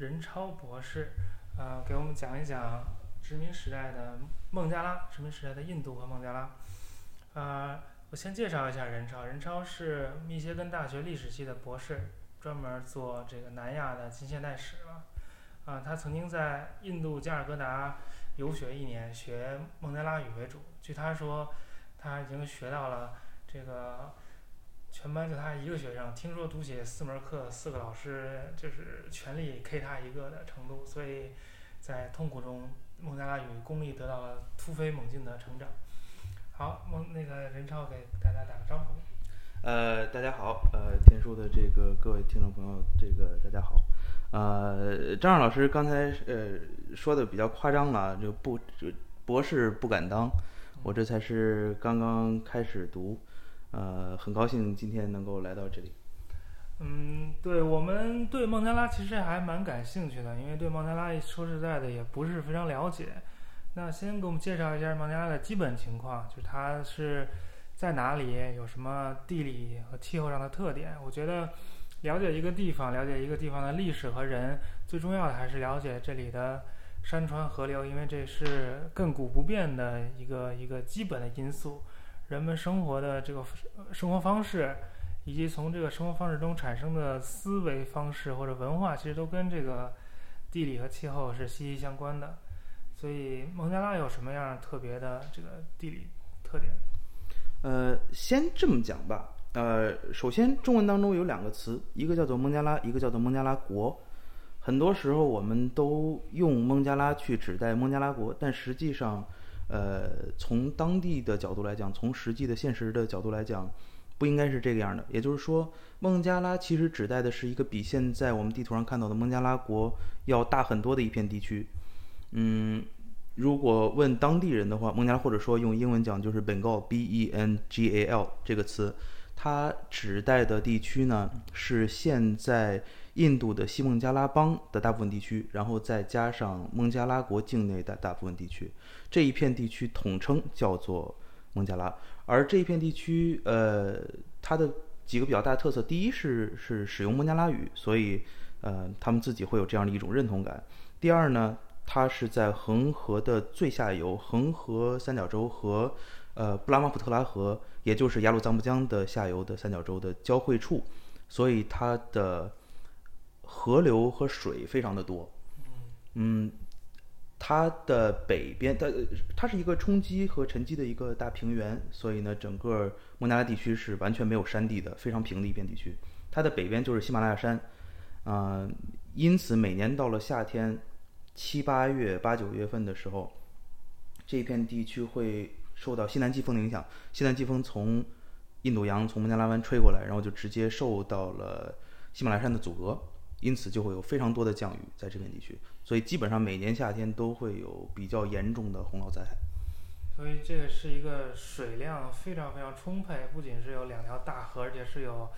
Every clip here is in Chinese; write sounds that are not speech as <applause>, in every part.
任超博士，呃，给我们讲一讲殖民时代的孟加拉，殖民时代的印度和孟加拉。呃，我先介绍一下任超，任超是密歇根大学历史系的博士，专门做这个南亚的近现代史了。啊，他曾经在印度加尔各答游学一年，学孟加拉语为主。据他说，他已经学到了这个全班就他一个学生，听说读写四门课，四个老师就是全力 K 他一个的程度。所以在痛苦中，孟加拉语功力得到了突飞猛进的成长。好，孟那个任超给大家打个招呼。呃，大家好，呃，天书的这个各位听众朋友，这个大家好。呃，张老师刚才呃说的比较夸张了，就不就博士不敢当，我这才是刚刚开始读，呃，很高兴今天能够来到这里。嗯，对我们对孟加拉其实还蛮感兴趣的，因为对孟加拉说实在的也不是非常了解。那先给我们介绍一下孟加拉的基本情况，就是它是在哪里，有什么地理和气候上的特点。我觉得。了解一个地方，了解一个地方的历史和人，最重要的还是了解这里的山川河流，因为这是亘古不变的一个一个基本的因素。人们生活的这个生活方式，以及从这个生活方式中产生的思维方式或者文化，其实都跟这个地理和气候是息息相关的。所以，孟加拉有什么样特别的这个地理特点？呃，先这么讲吧。呃，首先，中文当中有两个词，一个叫做孟加拉，一个叫做孟加拉国。很多时候，我们都用孟加拉去指代孟加拉国，但实际上，呃，从当地的角度来讲，从实际的现实的角度来讲，不应该是这个样的。也就是说，孟加拉其实指代的是一个比现在我们地图上看到的孟加拉国要大很多的一片地区。嗯，如果问当地人的话，孟加拉或者说用英文讲就是 Bengal，B-E-N-G-A-L 这个词。它指代的地区呢，是现在印度的西孟加拉邦的大部分地区，然后再加上孟加拉国境内的大部分地区，这一片地区统称叫做孟加拉。而这一片地区，呃，它的几个比较大的特色，第一是是使用孟加拉语，所以呃，他们自己会有这样的一种认同感。第二呢，它是在恒河的最下游，恒河三角洲和呃布拉马普特拉河。也就是雅鲁藏布江的下游的三角洲的交汇处，所以它的河流和水非常的多。嗯，它的北边，它它是一个冲积和沉积的一个大平原，所以呢，整个孟加拉地区是完全没有山地的，非常平的一片地区。它的北边就是喜马拉雅山，啊，因此每年到了夏天，七八月、八九月份的时候，这片地区会。受到西南季风的影响，西南季风从印度洋从孟加拉湾吹过来，然后就直接受到了喜马拉雅山的阻隔，因此就会有非常多的降雨在这片地区，所以基本上每年夏天都会有比较严重的洪涝灾害。所以这个是一个水量非常非常充沛，不仅是有两条大河，而且是有。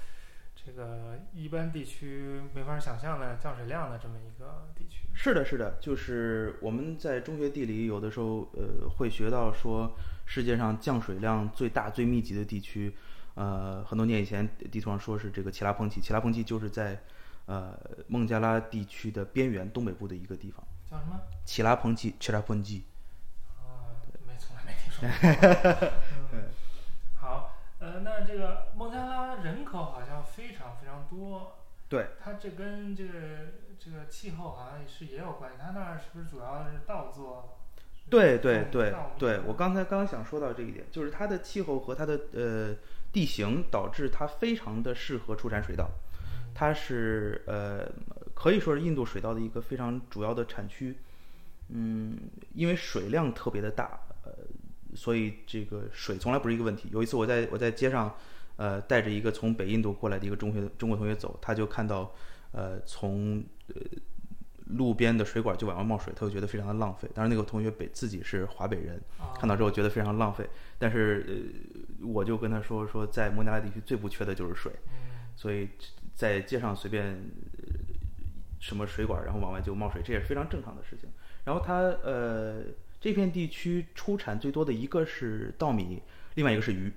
这个一般地区没法想象的降水量的这么一个地区。是的，是的，就是我们在中学地理有的时候呃会学到说，世界上降水量最大最密集的地区，呃很多年以前地图上说是这个奇拉彭奇，奇拉彭奇就是在呃孟加拉地区的边缘东北部的一个地方。叫什么？奇拉彭基，奇拉彭基。啊，没从来没听说过。<laughs> 好。呃，那这个孟加拉人口好像非常非常多，对，它这跟这个这个气候好像是也有关系。它那儿是不是主要是稻作？对对对对，我刚才刚想说到这一点，就是它的气候和它的呃地形导致它非常的适合出产水稻，它是呃可以说是印度水稻的一个非常主要的产区，嗯，因为水量特别的大，呃。所以这个水从来不是一个问题。有一次我在我在街上，呃，带着一个从北印度过来的一个中学中国同学走，他就看到，呃，从呃路边的水管就往外冒水，他就觉得非常的浪费。当然那个同学北自己是华北人，看到之后觉得非常浪费。但是呃，我就跟他说说，在孟加拉地区最不缺的就是水，所以在街上随便什么水管然后往外就冒水，这也是非常正常的事情。然后它呃。这片地区出产最多的一个是稻米，另外一个是鱼，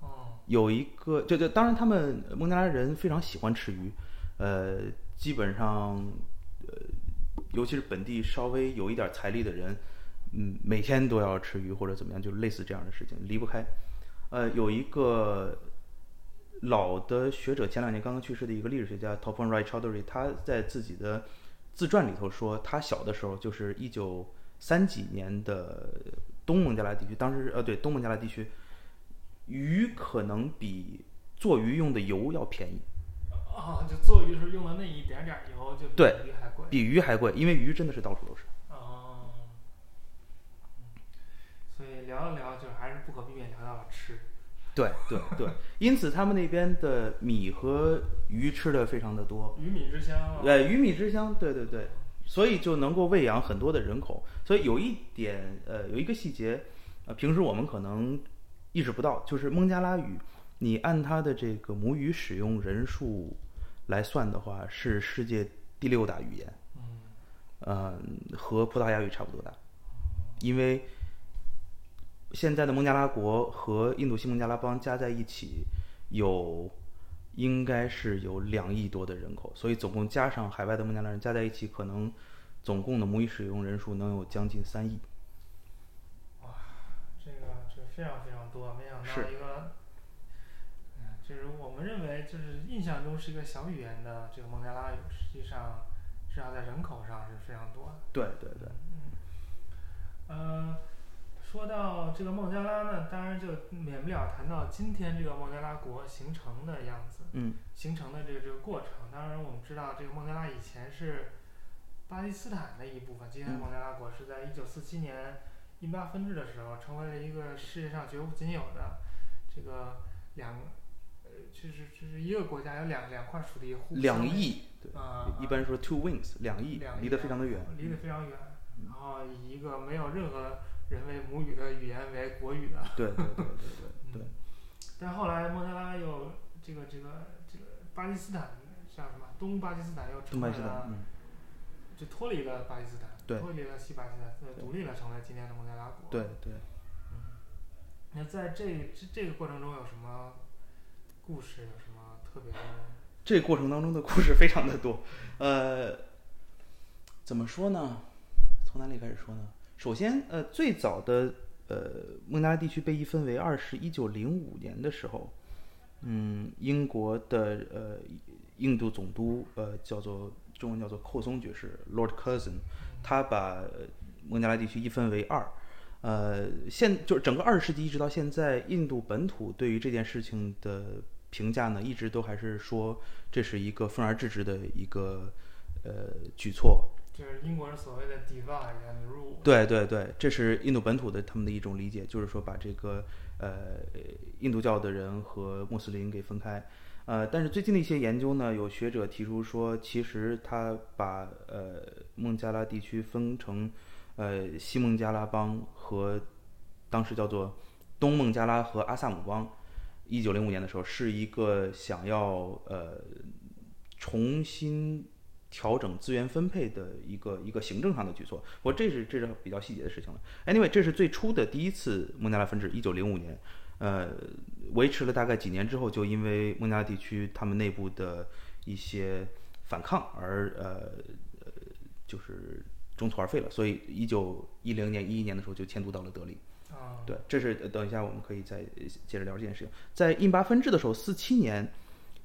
哦有一个，就就当然他们孟加拉人非常喜欢吃鱼，呃，基本上，呃，尤其是本地稍微有一点财力的人，嗯，每天都要吃鱼或者怎么样，就类似这样的事情离不开。呃，有一个老的学者，前两年刚刚去世的一个历史学家 Topham Rai Chowdhury，他在自己的自传里头说，他小的时候就是一九三几年的东孟加拉地区，当时呃对东孟加拉地区，鱼可能比做鱼用的油要便宜，啊，就做鱼的时候用的那一点点油就比对鱼还贵。比鱼还贵，因为鱼真的是到处都是。哦，嗯所以聊一聊，就还是不可避免聊到了吃。对对对，因此他们那边的米和鱼吃的非常的多。鱼米之乡啊。呃，鱼米之乡，对对对，所以就能够喂养很多的人口。所以有一点，呃，有一个细节，呃，平时我们可能意识不到，就是孟加拉语，你按它的这个母语使用人数来算的话，是世界第六大语言，嗯呃，和葡萄牙语差不多大，因为现在的孟加拉国和印度西孟加拉邦加在一起有应该是有两亿多的人口，所以总共加上海外的孟加拉人加在一起，可能总共的母语使用人数能有将近三亿。哇这个这个非常非常多，没想到一个，嗯，就是我们认为就是印象中是一个小语言的这个孟加拉语，实际上至少在人口上是非常多的。对对对，呃，说到这个孟加拉呢，当然就免不了谈到今天这个孟加拉国形成的样子，嗯形成的这个这个过程。当然，我们知道这个孟加拉以前是巴基斯坦的一部分，今天孟加拉国是在一九四七年印巴分治的时候，成为了一个世界上绝无仅有的这个两，呃，就是就是一个国家有两两块属地两翼，对，啊，一般说 two wings，两翼两，亿离得非常的远。离得非常远，然后以一个没有任何人为母语的语言为国语的。对对对对对 <laughs> 对，但后来孟加拉又这个这个这个巴基斯坦叫什么？东巴基斯坦又成为了，嗯，就脱离了巴基斯坦，对脱离了西巴基斯坦，独立了，成为今天的孟加拉国。对对。那在这这这个过程中有什么故事？有什么特别的？这个过程当中的故事非常的多，呃，怎么说呢？从哪里开始说呢？首先，呃，最早的呃孟加拉地区被一分为二是一九零五年的时候，嗯，英国的呃印度总督呃叫做中文叫做寇松爵士 Lord Curzon，他把孟加拉地区一分为二。呃，现就是整个二十世纪一直到现在，印度本土对于这件事情的评价呢，一直都还是说这是一个分而治之的一个呃举措。就是英国人所谓的 divide and rule。对对对，这是印度本土的他们的一种理解，就是说把这个呃印度教的人和穆斯林给分开。呃，但是最近的一些研究呢，有学者提出说，其实他把呃孟加拉地区分成呃西孟加拉邦和当时叫做东孟加拉和阿萨姆邦。一九零五年的时候，是一个想要呃重新调整资源分配的一个一个行政上的举措。我这是这是比较细节的事情了。Anyway，这是最初的第一次孟加拉分治，一九零五年，呃，维持了大概几年之后，就因为孟加拉地区他们内部的一些反抗而呃呃就是中途而废了，所以一九一零年一一年的时候就迁都到了德里。啊，对，这是呃等一下我们可以再呃接着聊这件事情。在印巴分治的时候，四七年，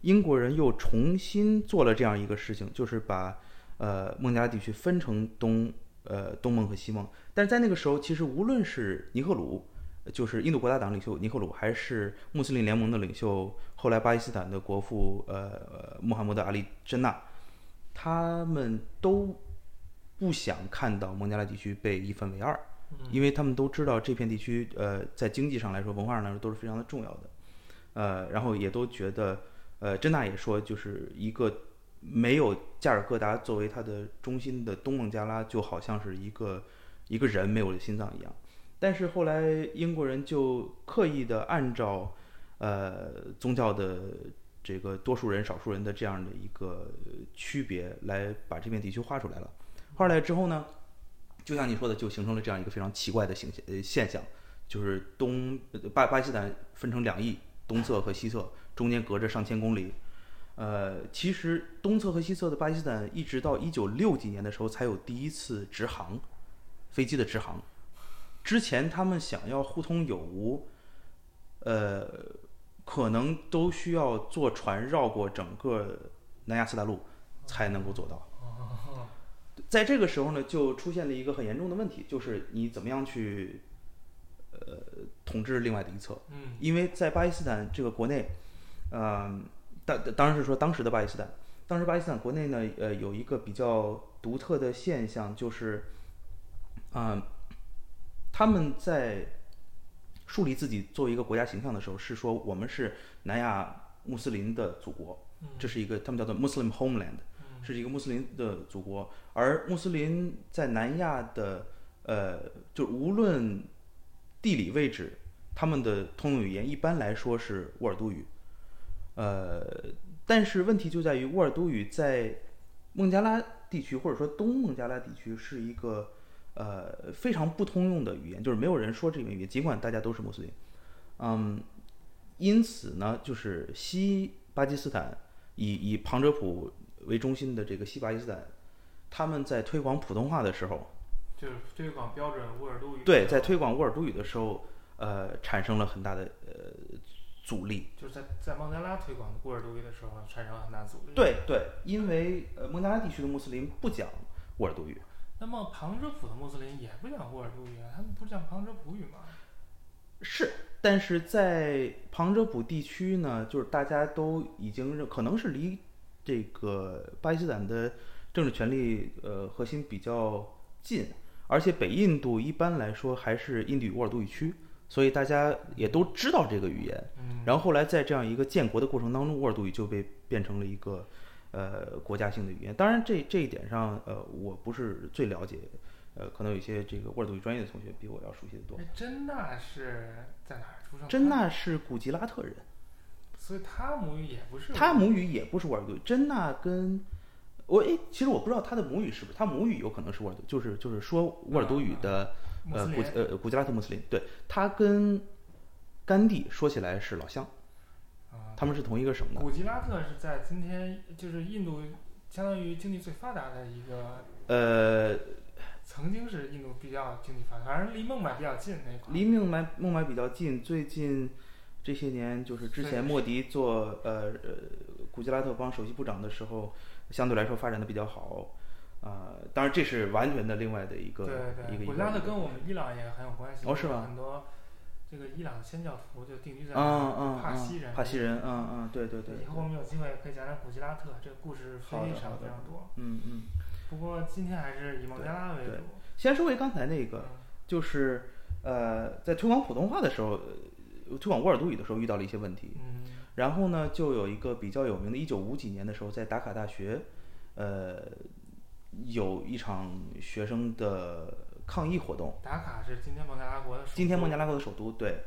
英国人又重新做了这样一个事情，就是把呃孟加拉地区分成东呃东孟和西孟。但是在那个时候，其实无论是尼赫鲁，就是印度国大党领袖尼赫鲁，还是穆斯林联盟的领袖，后来巴基斯坦的国父呃呃穆罕默德阿里真纳，他们都不想看到孟加拉地区被一分为二。因为他们都知道这片地区，呃，在经济上来说、文化上来说都是非常的重要的，呃，然后也都觉得，呃，真娜也说，就是一个没有加尔各答作为它的中心的东孟加拉，就好像是一个一个人没有了心脏一样。但是后来英国人就刻意的按照，呃，宗教的这个多数人、少数人的这样的一个区别来把这片地区划出来了。画出来之后呢？就像你说的，就形成了这样一个非常奇怪的形呃现象，就是东巴巴基斯坦分成两翼，东侧和西侧中间隔着上千公里。呃，其实东侧和西侧的巴基斯坦，一直到一九六几年的时候才有第一次直航飞机的直航。之前他们想要互通有无，呃，可能都需要坐船绕过整个南亚次大陆才能够做到。哦，在这个时候呢，就出现了一个很严重的问题，就是你怎么样去呃统治另外的一侧。嗯因为在巴基斯坦这个国内，嗯、当当然是说当时的巴基斯坦，当时巴基斯坦国内呢，呃，有一个比较独特的现象，就是，嗯、他们在树立自己作为一个国家形象的时候，是说我们是南亚穆斯林的祖国，嗯。这是一个他们叫做 Muslim homeland，嗯。是一个穆斯林的祖国，而穆斯林在南亚的呃，就无论地理位置，他们的通用语言一般来说是沃尔都语，呃，但是问题就在于沃尔都语在孟加拉地区或者说东孟加拉地区是一个呃非常不通用的语言，就是没有人说这个语言，尽管大家都是穆斯林，嗯，因此呢，就是西巴基斯坦以以旁遮普为中心的这个西巴基斯坦，他们在推广普通话的时候，就是推广标准沃尔都语。对，在推广沃尔都语的时候，呃，产生了很大的呃阻力。就是在在孟加拉推广乌尔都语的时候产生了很大阻力。。对对，因为呃孟加拉地区的穆斯林不讲沃尔都语，那么旁遮普的穆斯林也不讲乌尔都语啊，他们不是讲旁遮普语吗？是，但是在旁遮普地区呢，就是大家都已经认，可能是离这个巴基斯坦的政治权力呃核心比较近，而且北印度一般来说还是印度语沃尔都语区，所以大家也都知道这个语言。嗯，然后后来在这样一个建国的过程当中，沃尔都语就被变成了一个呃国家性的语言。当然这这一点上，呃，我不是最了解，呃，可能有一些这个沃尔都语专业的同学比我要熟悉的多。哎，真纳是在哪儿出生的？真纳是古吉拉特人，所以他母语也不是他母语也不是沃尔都语。真纳跟我诶，其实我不知道他的母语是不是，他母语有可能是沃尔都，就是就是说沃尔都语的、呃古。呃古吉拉特穆斯林，对他跟甘地说起来是老乡，啊，他们是同一个省的。古吉拉特是在今天就是印度相当于经济最发达的一个，呃，曾经是印度比较经济发达，反正离孟买比较近那块儿。离孟买孟买比较近，最近这些年就是之前莫迪做呃呃古吉拉特邦首席部长的时候，相对来说发展的比较好。啊、当然这是完全的另外的一个对对对，一个一个古吉拉特跟我们伊朗也很有关系。哦是吧很多这个伊朗的先教徒就定居在嗯嗯帕西人。嗯，帕西人，嗯嗯，对对对对，以，后我们有机会可以讲讲古吉拉特，这个故事非常非常多。嗯嗯。不过今天还是以孟加拉为对主。先说回刚才那个，嗯就是呃，在推广普通话的时候，呃推广沃尔都语的时候遇到了一些问题。嗯然后呢，就有一个比较有名的，一九五几年的时候，在达卡大学，呃，有一场学生的抗议活动。打卡是今天孟加拉国的首都。今天孟加拉国的首都，对。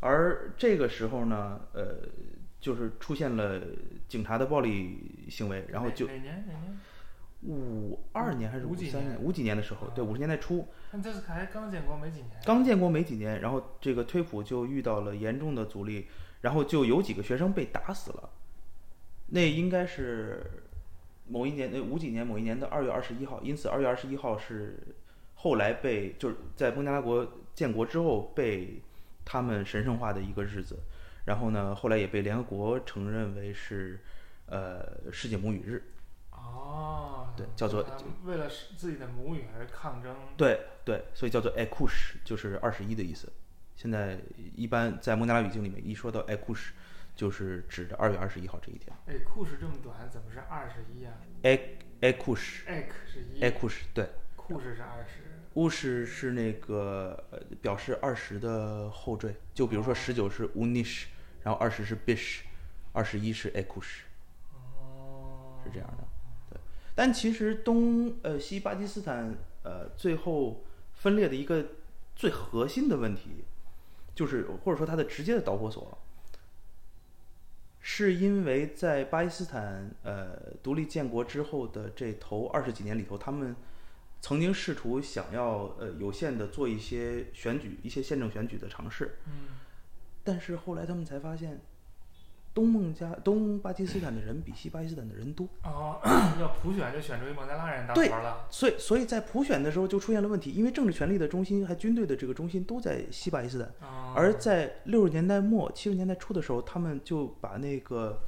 而这个时候呢，呃，就是出现了警察的暴力行为，然后就哪哪年哪年？五二年还是五几年五三年？五几年的时候，对，啊五十年代初，但这次才刚建国没几年。刚建国没几年，然后这个推普就遇到了严重的阻力，然后就有几个学生被打死了。那应该是某一年，呃五几年某一年的二月二十一号，因此二月二十一号是后来被就是在孟加拉国建国之后被他们神圣化的一个日子。然后呢，后来也被联合国承认为是呃世界母语日。哦，对叫做为了是自己的母语而抗争。对对，所以叫做 Ekush，就是二十一的意思。现在一般在孟加拉语境里面，一说到 Ekush，就是指的二月二十一号这一天。哎，库是这么短，怎么是二十一啊 E Ekush？ek 是一，Ekush 对库什是二十。，Ush 是那个呃表示二十的后缀，就比如说十九是 Unish，然后二十是 Bish，二十一是 Ekush，哦，是这样的。对，但其实东呃西巴基斯坦呃最后分裂的一个最核心的问题，就是或者说它的直接的导火索，是因为在巴基斯坦呃独立建国之后的这头二十几年里头，他们曾经试图想要呃有限的做一些选举、一些宪政选举的尝试，嗯，但是后来他们才发现，东孟加东巴基斯坦的人比西巴基斯坦的人多，哦，<coughs> 要普选就选出一孟加拉人当对头了。所以所以在普选的时候就出现了问题，因为政治权力的中心还军队的这个中心都在西巴基斯坦，哦。而在六十年代末七十年代初的时候，他们就把那个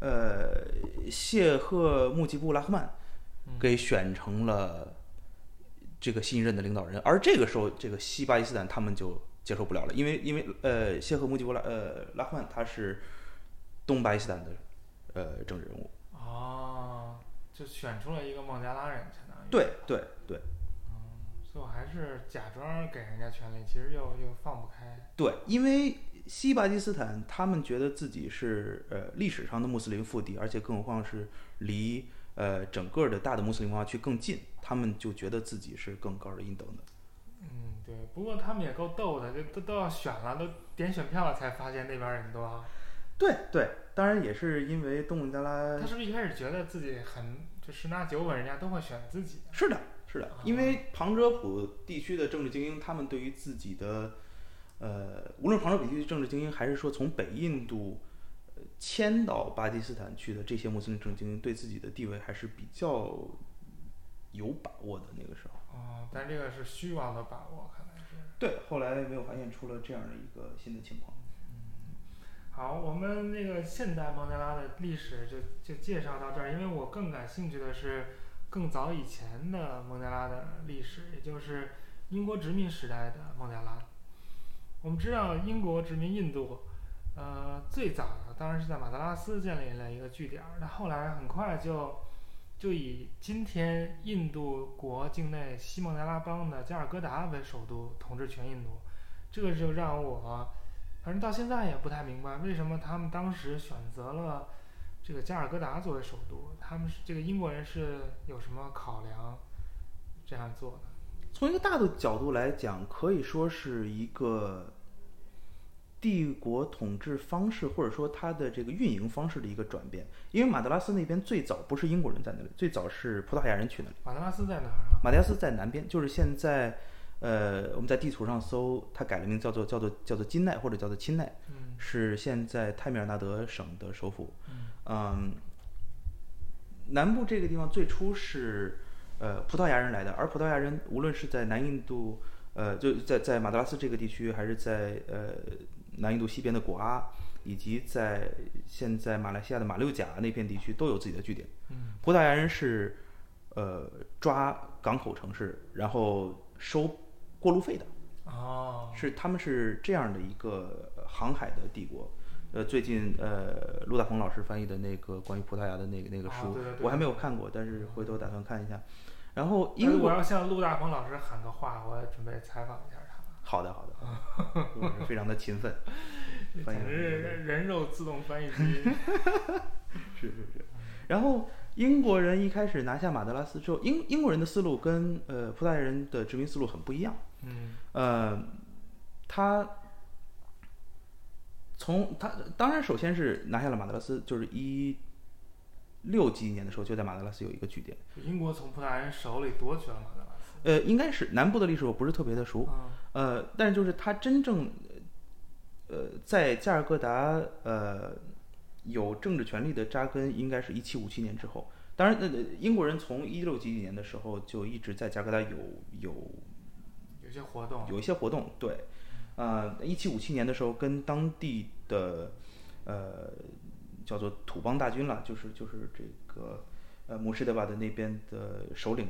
呃谢赫穆吉布拉赫曼嗯给选成了这个新任的领导人，而这个时候这个西巴基斯坦他们就接受不了了，因为因为呃谢赫穆吉布拉呃拉赫曼他是东巴基斯坦的呃政治人物，哦，就选出了一个孟加拉人，相当于。对对对嗯最后还是假装给人家权利，其实又又放不开。对，因为西巴基斯坦他们觉得自己是呃历史上的穆斯林腹地，而且更何况是离呃整个的大的穆斯林文化区更近，他们就觉得自己是更高人一等的。嗯，对。不过他们也够逗的，这都都要选了，都点选票了，才发现那边人多。啊对对，当然也是因为东孟加拉他是不是一开始觉得自己很就十拿九稳，人家都会选自己？是的，是的，因为旁遮普地区的政治精英，他们对于自己的呃，无论旁遮普地区政治精英，还是说从北印度呃迁到巴基斯坦去的这些穆斯林政治精英，对自己的地位还是比较有把握的。那个时候，哦，但这个是虚妄的把握，看来是。对，后来没有发现出了这样的一个新的情况。好，我们那个现代孟加拉的历史就就介绍到这儿，因为我更感兴趣的是更早以前的孟加拉的历史，也就是英国殖民时代的孟加拉。我们知道英国殖民印度，呃，最早的当然是在马德拉斯建立了一个据点儿，那后来很快就就以今天印度国境内西孟加拉邦的加尔各答为首都，统治全印度。这个就让我反正到现在也不太明白，为什么他们当时选择了这个加尔各答作为首都？他们是这个英国人是有什么考量这样做的？从一个大的角度来讲，可以说是一个帝国统治方式，或者说它的这个运营方式的一个转变。因为马德拉斯那边最早不是英国人在那里，最早是葡萄牙人去那里。马德拉斯在哪儿啊？马德拉斯在南边，就是现在，呃，我们在地图上搜，它改了名，叫做叫做叫做金奈或者叫做钦奈，嗯是现在泰米尔纳德省的首府。嗯嗯，南部这个地方最初是呃葡萄牙人来的，而葡萄牙人无论是在南印度，呃，就在在马德拉斯这个地区，还是在呃南印度西边的果阿，以及在现在马来西亚的马六甲那片地区，都有自己的据点。嗯葡萄牙人是呃抓港口城市，然后收过路费的。哦是他们是这样的一个呃航海的帝国。呃，最近呃，陆大鹏老师翻译的那个关于葡萄牙的那个那个书，啊对对对我还没有看过，但是回头打算看一下。然后但是英国，我要向陆大鹏老师喊个话，我准备采访一下他。好的好的，<laughs> 我是非常的勤奋，简直是人肉自动翻译机。<laughs> 是是是。然后英国人一开始拿下马德拉斯之后，英英国人的思路跟呃葡萄牙人的殖民思路很不一样。嗯呃，他从他当然首先是拿下了马德拉斯，就是一六几年的时候就在马德拉斯有一个据点。英国从葡萄牙人手里夺取了马德拉斯。呃，应该是南部的历史我不是特别的熟，嗯呃，但是就是他真正呃在加尔各答呃有政治权力的扎根，应该是一七五七年之后。当然，呃，英国人从一六几几年的时候就一直在加尔各答有有有些活动。有一些活动，对，呃，一七五七年的时候，跟当地的呃叫做土邦大军了，就是就是这个呃姆什德瓦的那边的首领，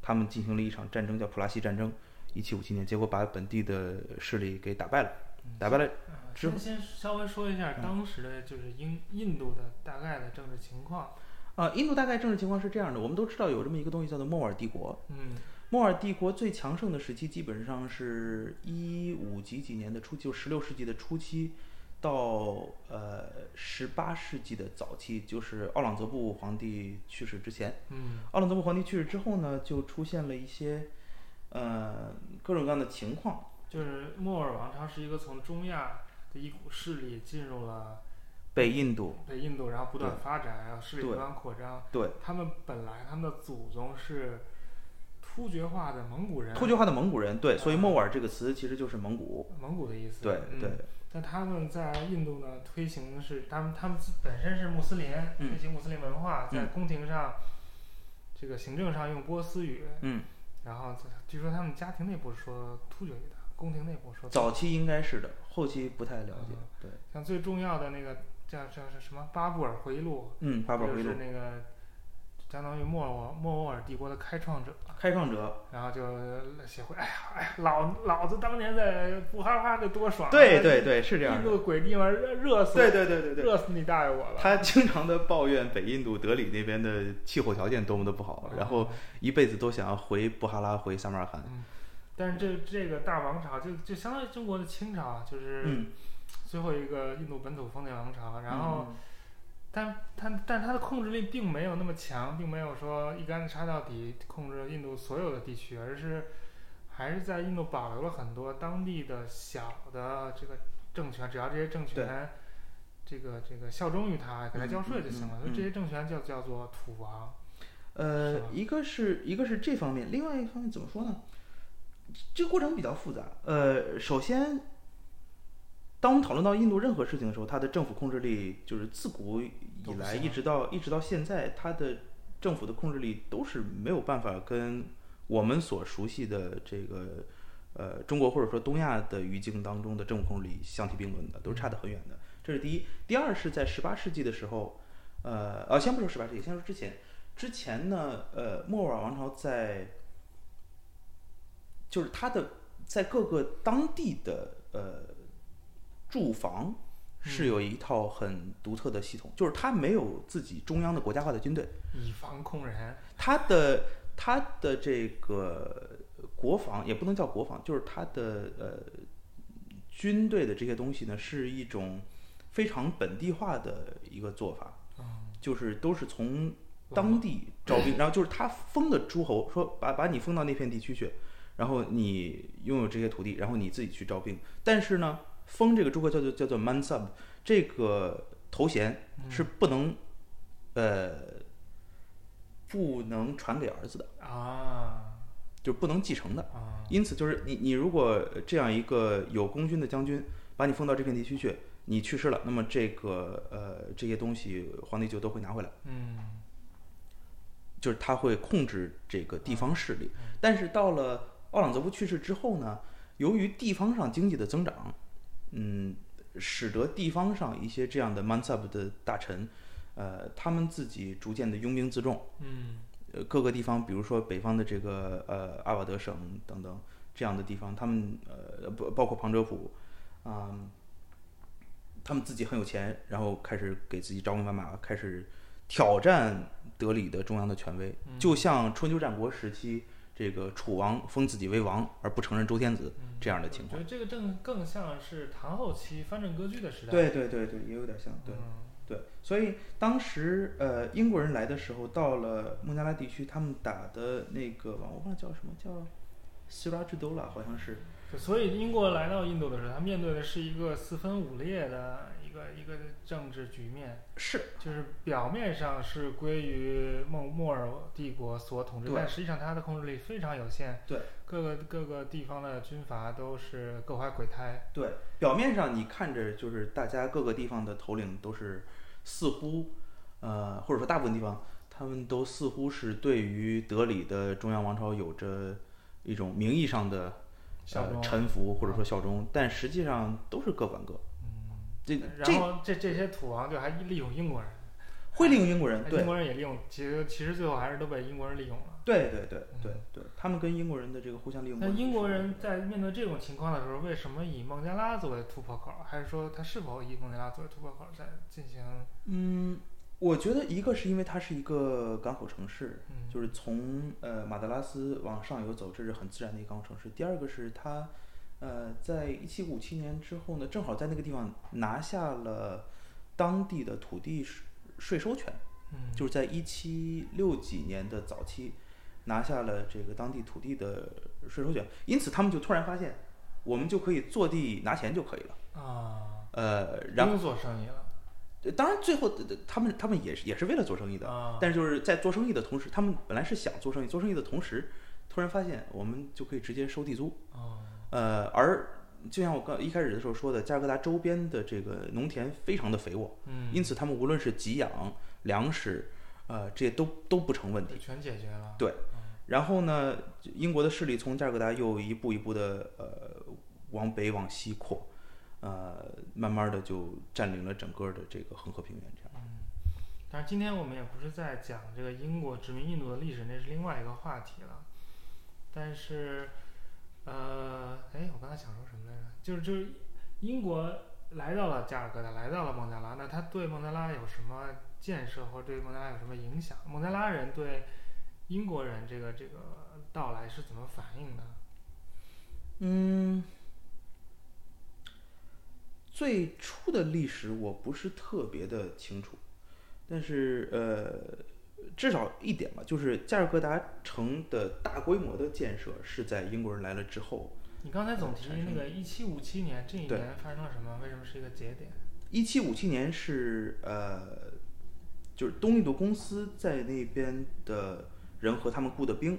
他们进行了一场战争，叫普拉西战争，一七五七年，结果把本地的势力给打败了，打败了，呃之后先先稍微说一下当时的就是英印度的大概的政治情况。啊、印度大概政治情况是这样的，我们都知道有这么一个东西叫做莫尔帝国，嗯莫尔帝国最强盛的时期基本上是一五几几年的初期，就十六世纪的初期，到呃十八世纪的早期，就是奥朗泽布皇帝去世之前。嗯奥朗泽布皇帝去世之后呢，就出现了一些呃各种各样的情况。就是莫尔王朝是一个从中亚的一股势力进入了北印度，北印度，然后不断发展，然后势力不断扩张。对他们本来他们的祖宗是突厥化的蒙古人，突厥化的蒙古人，对，所以莫尔这个词其实就是蒙古。蒙古的意思。对嗯对，但他们在印度呢推行的是他们他们本身是穆斯林，嗯推行穆斯林文化，在嗯宫廷上，这个行政上用波斯语，嗯，然后据说他们家庭内部是说突厥语的，宫廷内部说早期应该是的，后期不太了解嗯。对，像最重要的那个叫叫是什么巴布尔回忆录，嗯，巴布尔回忆录，就是那个相当于莫尔莫卧尔帝国的开创者，开创者，然后就写回，哎呀哎呀，老老子当年在布哈拉得多爽啊！对对对，是这样。印度鬼地方热热死，对对对对对，热死你大爷我了。他经常的抱怨北印度德里那边的气候条件多么的不好，然后一辈子都想要回布哈拉，回萨马尔罕。嗯，但是这这个大王朝就就相当于中国的清朝啊，就是嗯，最后一个印度本土封建王朝。然后，嗯但但但它的控制力并没有那么强，并没有说一竿子插到底控制印度所有的地区，而是还是在印度保留了很多当地的小的这个政权，只要这些政权。这个这个效忠于他，给他交税就行了。嗯嗯所以这些政权就叫做土王。呃，一个是一个是这方面，另外一方面怎么说呢？这个过程比较复杂。呃，首先，当我们讨论到印度任何事情的时候，它的政府控制力就是自古以来一直到一直到现在，它的政府的控制力都是没有办法跟我们所熟悉的这个呃中国或者说东亚的语境当中的政府控制力相提并论的，都是差得很远的。这是第一。第二是在十八世纪的时候，呃呃，先不说十八世纪，先说之前。之前呢，呃，莫卧儿王朝在，就是它的在各个当地的呃住房是有一套很独特的系统，就是它没有自己中央的国家化的军队，以防控人。它的它的这个国防也不能叫国防，就是它的呃军队的这些东西呢，是一种非常本地化的一个做法，嗯，就是都是从当地招兵，<laughs> 然后就是他封的诸侯说把把你封到那片地区去，然后你拥有这些土地，然后你自己去招兵。但是呢，封这个诸侯叫做叫做 mansab 这个头衔是不能，呃，不能传给儿子的，啊就是不能继承的。啊，因此，就是你你如果这样一个有功勋的将军把你封到这片地区去，你去世了，那么这个呃这些东西皇帝就都会拿回来。嗯就是他会控制这个地方势力。但是到了奥朗泽布去世之后呢，由于地方上经济的增长，嗯，使得地方上一些这样的 mansab 的大臣，呃，他们自己逐渐的拥兵自重。嗯呃，各个地方，比如说北方的这个呃阿瓦德省等等这样的地方，他们呃不包括旁遮普，啊、他们自己很有钱，然后开始给自己招兵买马，开始挑战德里的中央的权威，嗯就像春秋战国时期这个楚王封自己为王而不承认周天子嗯这样的情况。我觉得这个正更像是唐后期藩镇割据的时代。对对对对，也有点像，对。嗯对，所以当时呃英国人来的时候，到了孟加拉地区，他们打的那个王，我忘了叫什么，叫西拉之都了，好像是。所以英国来到印度的时候，他面对的是一个四分五裂的一个一个政治局面，是，就是表面上是归于孟莫尔帝国所统治，但实际上它的控制力非常有限。对，各个各个地方的军阀都是各怀鬼胎。对，表面上你看着就是大家各个地方的头领都是似乎，呃，或者说大部分地方，他们都似乎是对于德里的中央王朝有着一种名义上的呃效忠臣服或者说效忠，但实际上都是各管各。嗯，这然后这这些土王就还利用英国人，会利用英国人，对英。国人也利用，其实其实最后还是都被英国人利用了。对对对嗯对对，他们跟英国人的这个互相利用那。英国人在面对这种情况的时候，为什么以孟加拉作为突破口？还是说他是否以孟加拉作为突破口在进行？嗯，我觉得一个是因为它是一个港口城市，嗯，就是从呃马德拉斯往上游走，这是很自然的一个港口城市。第二个是它，呃，在一七五七年之后呢，正好在那个地方拿下了当地的土地税税收权，嗯，就是在一七六几年的早期拿下了这个当地土地的税收权，因此他们就突然发现，我们就可以坐地拿钱就可以了。啊，呃，然后做生意了呃当然最后呃他们他们也是也是为了做生意的，啊，但是就是在做生意的同时，他们本来是想做生意，做生意的同时，突然发现我们就可以直接收地租，哦，呃，而就像我刚一开始的时候说的，加尔各答周边的这个农田非常的肥沃，嗯，因此他们无论是给养、粮食，呃，这些都都不成问题。全解决了。对然后呢，英国的势力从加尔各答又一步一步的呃往北往西扩，呃，慢慢的就占领了整个的这个恒河平原，这样。但是今天我们也不是在讲这个英国殖民印度的历史，那是另外一个话题了。但是，呃，哎，我刚才想说什么来着？就是就是英国来到了加尔各答，来到了孟加拉，那他对孟加拉有什么建设，或者对孟加拉有什么影响？孟加拉人对英国人这个这个到来是怎么反应的？嗯，最初的历史我不是特别的清楚，但是呃，至少一点吧，就是加尔各答城的大规模的建设是在英国人来了之后。你刚才总提那个一七五七年这一年发生了什么？为什么是一个节点？一七五七年是呃，就是东印度公司在那边的人和他们雇的兵，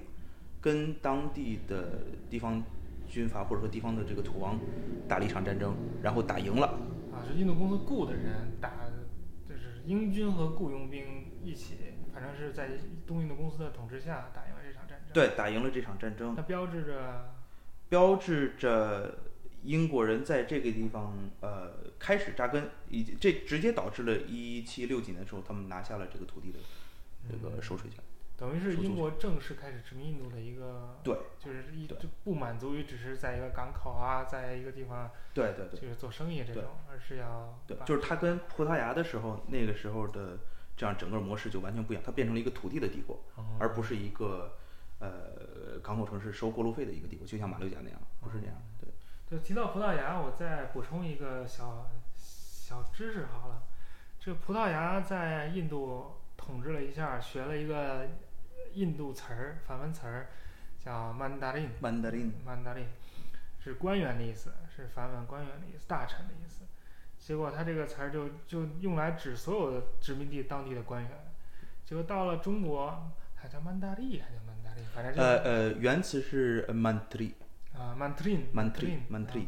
跟当地的地方军阀或者说地方的这个土王打了一场战争，然后打赢了。啊，是印度公司雇的人打，就是英军和雇佣兵一起，反正是在东印度公司的统治下打赢了这场战争。，对，打赢了这场战争，那标志着标志着英国人在这个地方呃开始扎根，以及这直接导致了一七六几年的时候，他们拿下了这个土地的这个收税权。等于是英国正式开始殖民印度的一个，对，就是一对就不满足于只是在一个港口啊，在一个地方对对对。就是做生意这种，而是要对，把就是他跟葡萄牙的时候那个时候的这样整个模式就完全不一样，它变成了一个土地的帝国，哦而不是一个呃港口城市收过路费的一个帝国，就像马六甲那样，不是这样。对，就提到葡萄牙，我再补充一个小小知识好了。这葡萄牙在印度统治了一下，学了一个印度词儿，梵文词儿，叫 Mandarin。曼德林 Mandarin 是官员的意思，是梵文官员的意思，大臣的意思。结果他这个词儿就就用来指所有的殖民地当地的官员。结果到了中国，还叫曼达利，还叫曼达利，反正就呃呃，原词是 mantri 啊曼特林 mantri 曼 mantri，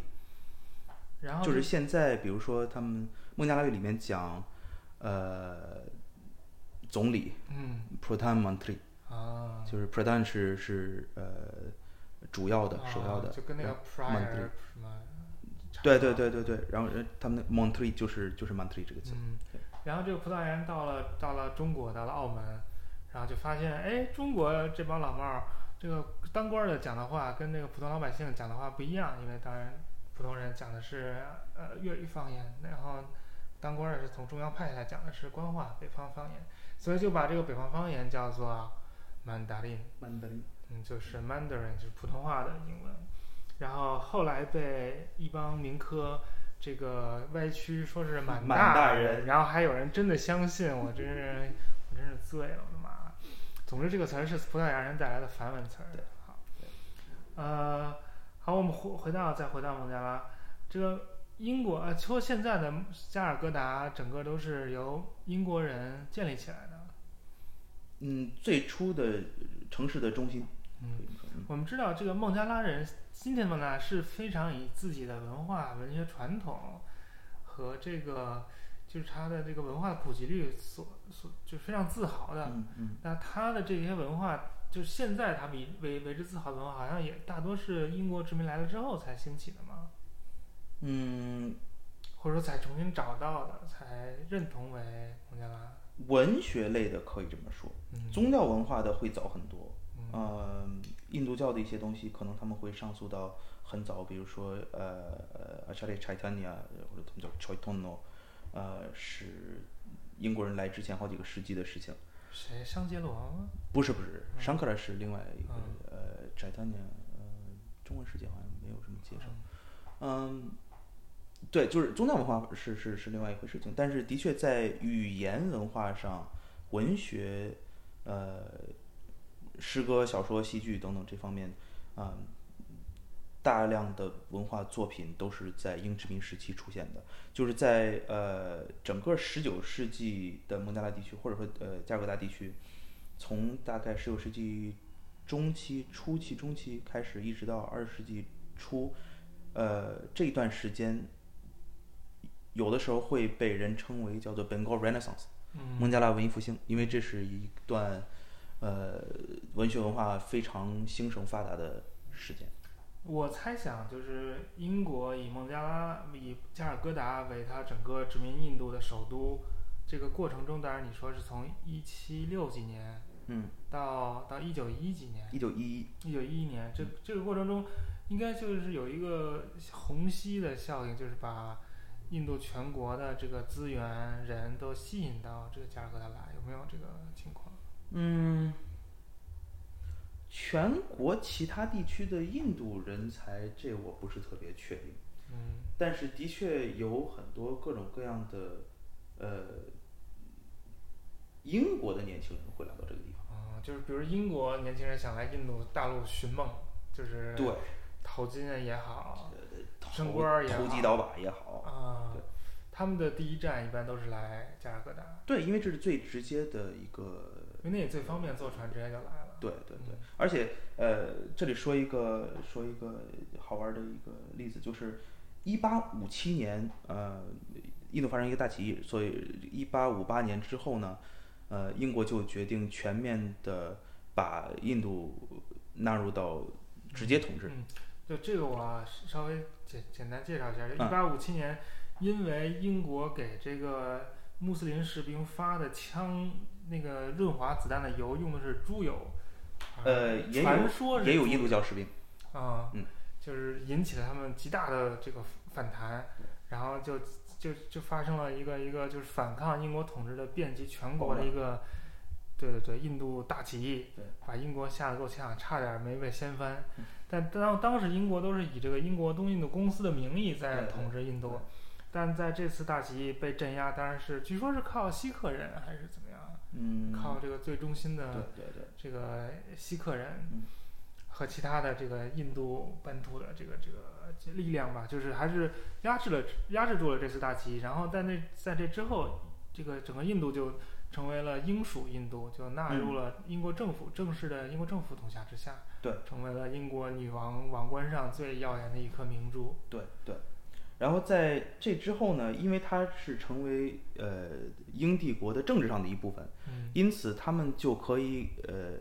然后就是现在比如说他们孟加拉语里面讲呃总理嗯。Pradhan mantri，啊，就是 pradhan 是是呃主要的首要的，啊就跟那个 prior Mantri 什么差不对对对对对，然后人他们那 Monterey 就是就是 Monterey 这个词，嗯，然后这个葡萄牙人到了到了中国，到了澳门，然后就发现，哎，中国这帮老帽儿，这个当官儿的讲的话跟那个普通老百姓讲的话不一样，因为当然普通人讲的是呃粤语方言，然后当官儿的是从中央派下来讲的是官话北方方言，所以就把这个北方方言叫做 Mandarin。Mandarin。嗯，就是 Mandarin，就是普通话的英文。然后后来被一帮民科这个歪曲说是满满大人，然后还有人真的相信，我真是 <laughs> 我真是醉了，我的妈！总之，这个词儿是葡萄牙人带来的梵文词儿。好，呃，好，我们回回到再回到孟加拉，这个英国啊，说现在的加尔各答整个都是由英国人建立起来的。嗯，最初的城市的中心，嗯我们知道这个孟加拉人，今天的孟加拉是非常以自己的文化、文学传统和这个就是他的这个文化的普及率所所就非常自豪的。嗯嗯，那他的这些文化，就是现在他们以为为之自豪的文化，好像也大多是英国殖民来了之后才兴起的嘛，嗯，或者说才重新找到的，才认同为孟加拉。文学类的可以这么说，嗯，宗教文化的会早很多。嗯呃，印度教的一些东西，可能他们会上溯到很早，比如说呃查利柴坦尼亚或者他们叫 Chaitanya，呃，是英国人来之前好几个世纪的事情。谁香杰罗吗？不是不是嗯，Shankara 是另外一个、嗯呃 Chaitanya，呃，中文世界好像没有什么介绍。嗯，对，就是宗教文化是是是另外一回事情，但是的确在语言文化上，文学，呃，诗歌、小说、戏剧等等这方面，啊、大量的文化作品都是在英殖民时期出现的，就是在呃整个十九世纪的孟加拉地区，或者说呃加尔各答地区，从大概十九世纪中期、初期、中期开始，一直到二十世纪初，呃，这段时间有的时候会被人称为叫做 Bengal Renaissance，嗯。孟加拉文艺复兴，因为这是一段呃文学文化非常兴盛发达的时间。我猜想，就是英国以孟加拉、以加尔各答为它整个殖民印度的首都，这个过程中，当然你说是从一七六几年嗯，到到一九一几年，一九一一，一九一一年，这这个过程中，应该就是有一个虹吸的效应，就是把印度全国的这个资源人都吸引到这个加尔各答来，有没有这个情况？嗯，全国其他地区的印度人才，这我不是特别确定。嗯但是的确有很多各种各样的，呃，英国的年轻人会来到这个地方。啊、就是比如英国年轻人想来印度大陆寻梦，就是对，淘金也好投升官儿也好投机倒把也好，啊对，他们的第一站一般都是来加尔各答，对，因为这是最直接的一个，因为那也最方便，坐船直接就来了。对对对嗯，而且呃，这里说一个说一个好玩的一个例子，就是一八五七年，呃，印度发生一个大起义，所以一八五八年之后呢，呃，英国就决定全面的把印度纳入到直接统治。嗯，就这个我稍微简简单介绍一下，一八五七年，因为英国给这个穆斯林士兵发的枪，那个润滑子弹的油用的是猪油，啊呃，也传说是也有印度教士兵，啊，嗯。就是引起了他们极大的这个反弹，然后就就就发生了一个一个就是反抗英国统治的遍及全国的一个，对对对，印度大起义对，把英国吓得够呛，差点没被掀翻嗯。但当当时英国都是以这个英国东印度公司的名义在统治印度，但在这次大起义被镇压，当然是据说是靠锡克人还是怎么样，嗯，靠这个最中心的对对对，这个锡克人嗯。和其他的这个印度本土的这个这个力量吧，就是还是压制了压制住了这次大起义。然后在那在这之后，这个整个印度就成为了英属印度，就纳入了英国政府、正式的英国政府统辖之下，对，成为了英国女王王冠上最耀眼的一颗明珠。对对，然后在这之后呢，因为它是成为呃英帝国的政治上的一部分，嗯因此他们就可以呃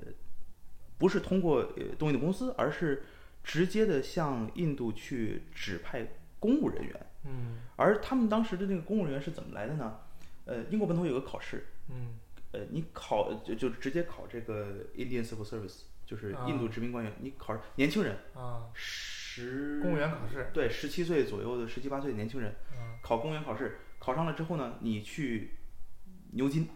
不是通过呃东印度公司，而是直接的向印度去指派公务人员。嗯而他们当时的那个公务人员是怎么来的呢？呃，英国本土有个考试，嗯呃，你考就就直接考这个 Indian Civil Service，就是印度殖民官员，你考年轻人啊，十公务员考试，对十七岁左右的十七八岁的年轻人嗯考公务员考试，考上了之后呢，你去牛津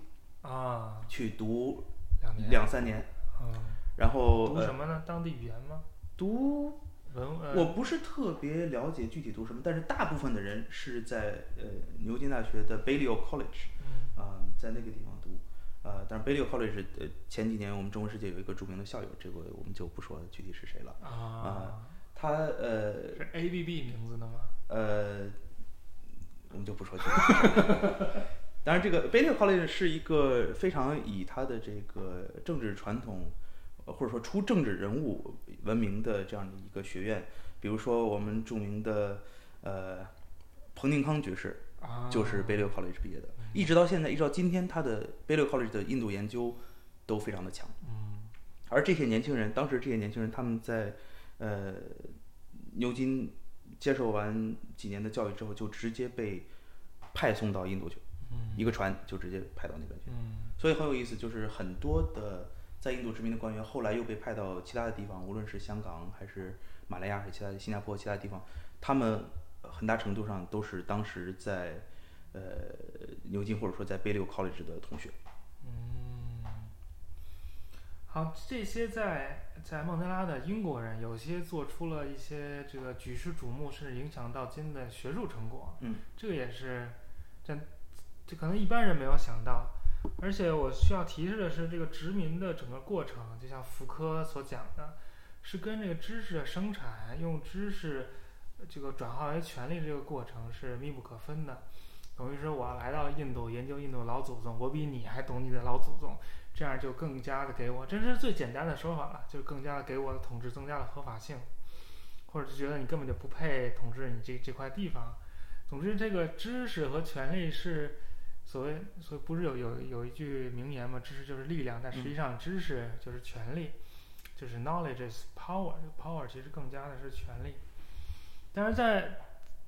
啊，去读两年，两三年，嗯，然后呃读什么呢？当地语言吗？读文呃我不是特别了解具体读什么，但是大部分的人是在呃牛津大学的 Balliol College 嗯啊、在那个地方读。呃、但是 Balliol College 呃前几年我们中文世界有一个著名的校友，这个我们就不说具体是谁了。啊，他呃是 A B B 名字的吗？呃，我们就不说具体。<laughs> 当然，这个 Balliol College 是一个非常以他的这个政治传统，呃或者说出政治人物闻名的这样的一个学院。比如说，我们著名的呃彭定康爵士啊，就是 Balliol College 毕业的，一直到现在，一直到今天，他的 Balliol College 的印度研究都非常的强。嗯而这些年轻人，当时这些年轻人他们在呃牛津接受完几年的教育之后，就直接被派送到印度去，嗯一个船就直接派到那边去。嗯所以很有意思，就是很多的在印度殖民的官员后来又被派到其他的地方，无论是香港还是马来亚，还是其他新加坡其他地方，他们很大程度上都是当时在呃牛津或者说在 Balliol College 的同学。这些在在孟加拉的英国人，有些做出了一些这个举世瞩目，甚至影响到今的学术成果。嗯，这个也是，这这可能一般人没有想到。而且我需要提示的是，这个殖民的整个过程，就像福柯所讲的，是跟这个知识的生产，用知识呃这个转化为权力这个过程是密不可分的。等于说，我来到印度研究印度老祖宗，我比你还懂你的老祖宗，这样就更加的给我，这是最简单的说法了，就更加的给我的统治增加了合法性。或者是觉得你根本就不配统治你这这块地方。总之，这个知识和权力是所谓，所以不是有有有一句名言嘛，知识就是力量，但实际上知识就是权力，就是 knowledge is power，这个 power 其实更加的是权力。但是在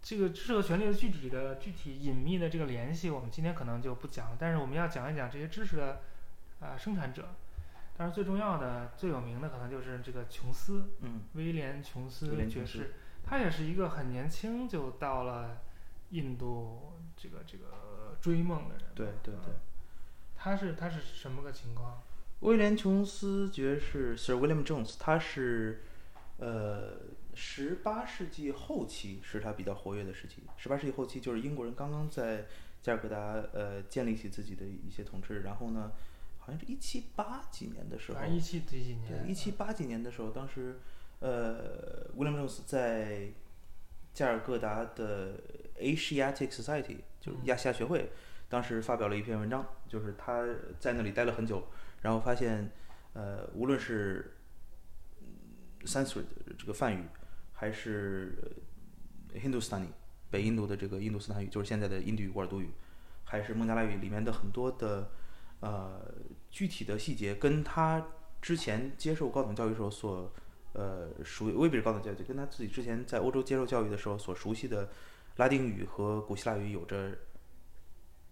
这个知识和权利的具体的、具体隐秘的这个联系，我们今天可能就不讲了。但是我们要讲一讲这些知识的啊、生产者。当然，最重要的、最有名的可能就是这个琼斯，嗯，威廉·琼斯威廉琼斯爵士，他也是一个很年轻就到了印度这个这个追梦的人。对对对。他是他是什么个情况？威廉·琼斯爵士 Sir William Jones，他是呃十八世纪后期是他比较活跃的时期。十八世纪后期就是英国人刚刚在加尔各答呃建立起自己的一些统治，然后呢，好像是一七八几年的时候，一七几几年？对，一七八几年的时候，当时呃威廉·琼斯在加尔各答的 Asiatic Society 就是亚细亚学会，当时发表了一篇文章，就是他在那里待了很久，然后发现，呃，无论是嗯 Sanskrit 这个梵语，还是呃 Hindustani 北印度的这个印度斯坦语，就是现在的印度语、乌尔都语，还是孟加拉语里面的很多的呃具体的细节，跟他之前接受高等教育时候所呃熟，未必是高等教育，就跟他自己之前在欧洲接受教育的时候所熟悉的拉丁语和古希腊语有着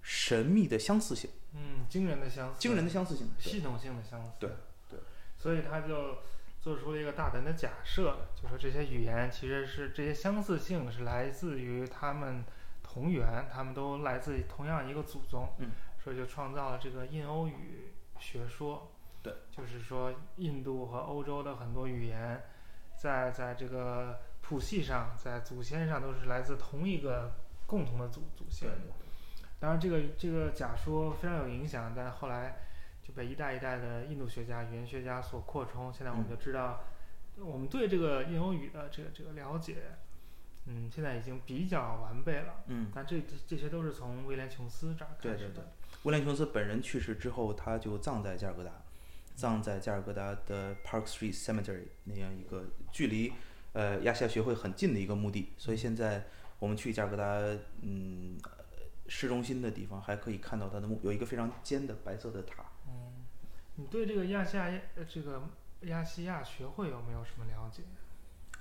神秘的相似性，嗯，惊人的相似，惊人的相似性。系统性的相似。对对所以他就做出了一个大胆的假设，就说这些语言其实是这些相似性是来自于他们同源，他们都来自于同样一个祖宗。嗯，所以就创造了这个印欧语学说。对，就是说印度和欧洲的很多语言，在在这个谱系上，在祖先上都是来自同一个共同的祖祖先。当然，这个这个假说非常有影响，但后来就被一代一代的印度学家、语言学家所扩充。现在我们就知道，我们对这个印欧语的这个这个了解，嗯，现在已经比较完备了。嗯，但这这些都是从威廉·琼斯这儿开对对始的。威廉·琼斯本人去世之后，他就葬在加尔各答，葬在加尔各答的 Park Street Cemetery 那样一个距离呃亚细亚学会很近的一个墓地。所以现在我们去加尔各答，嗯，呃市中心的地方还可以看到他的墓，有一个非常尖的白色的塔。嗯，你对这个亚细亚呃这个亚细亚学会有没有什么了解？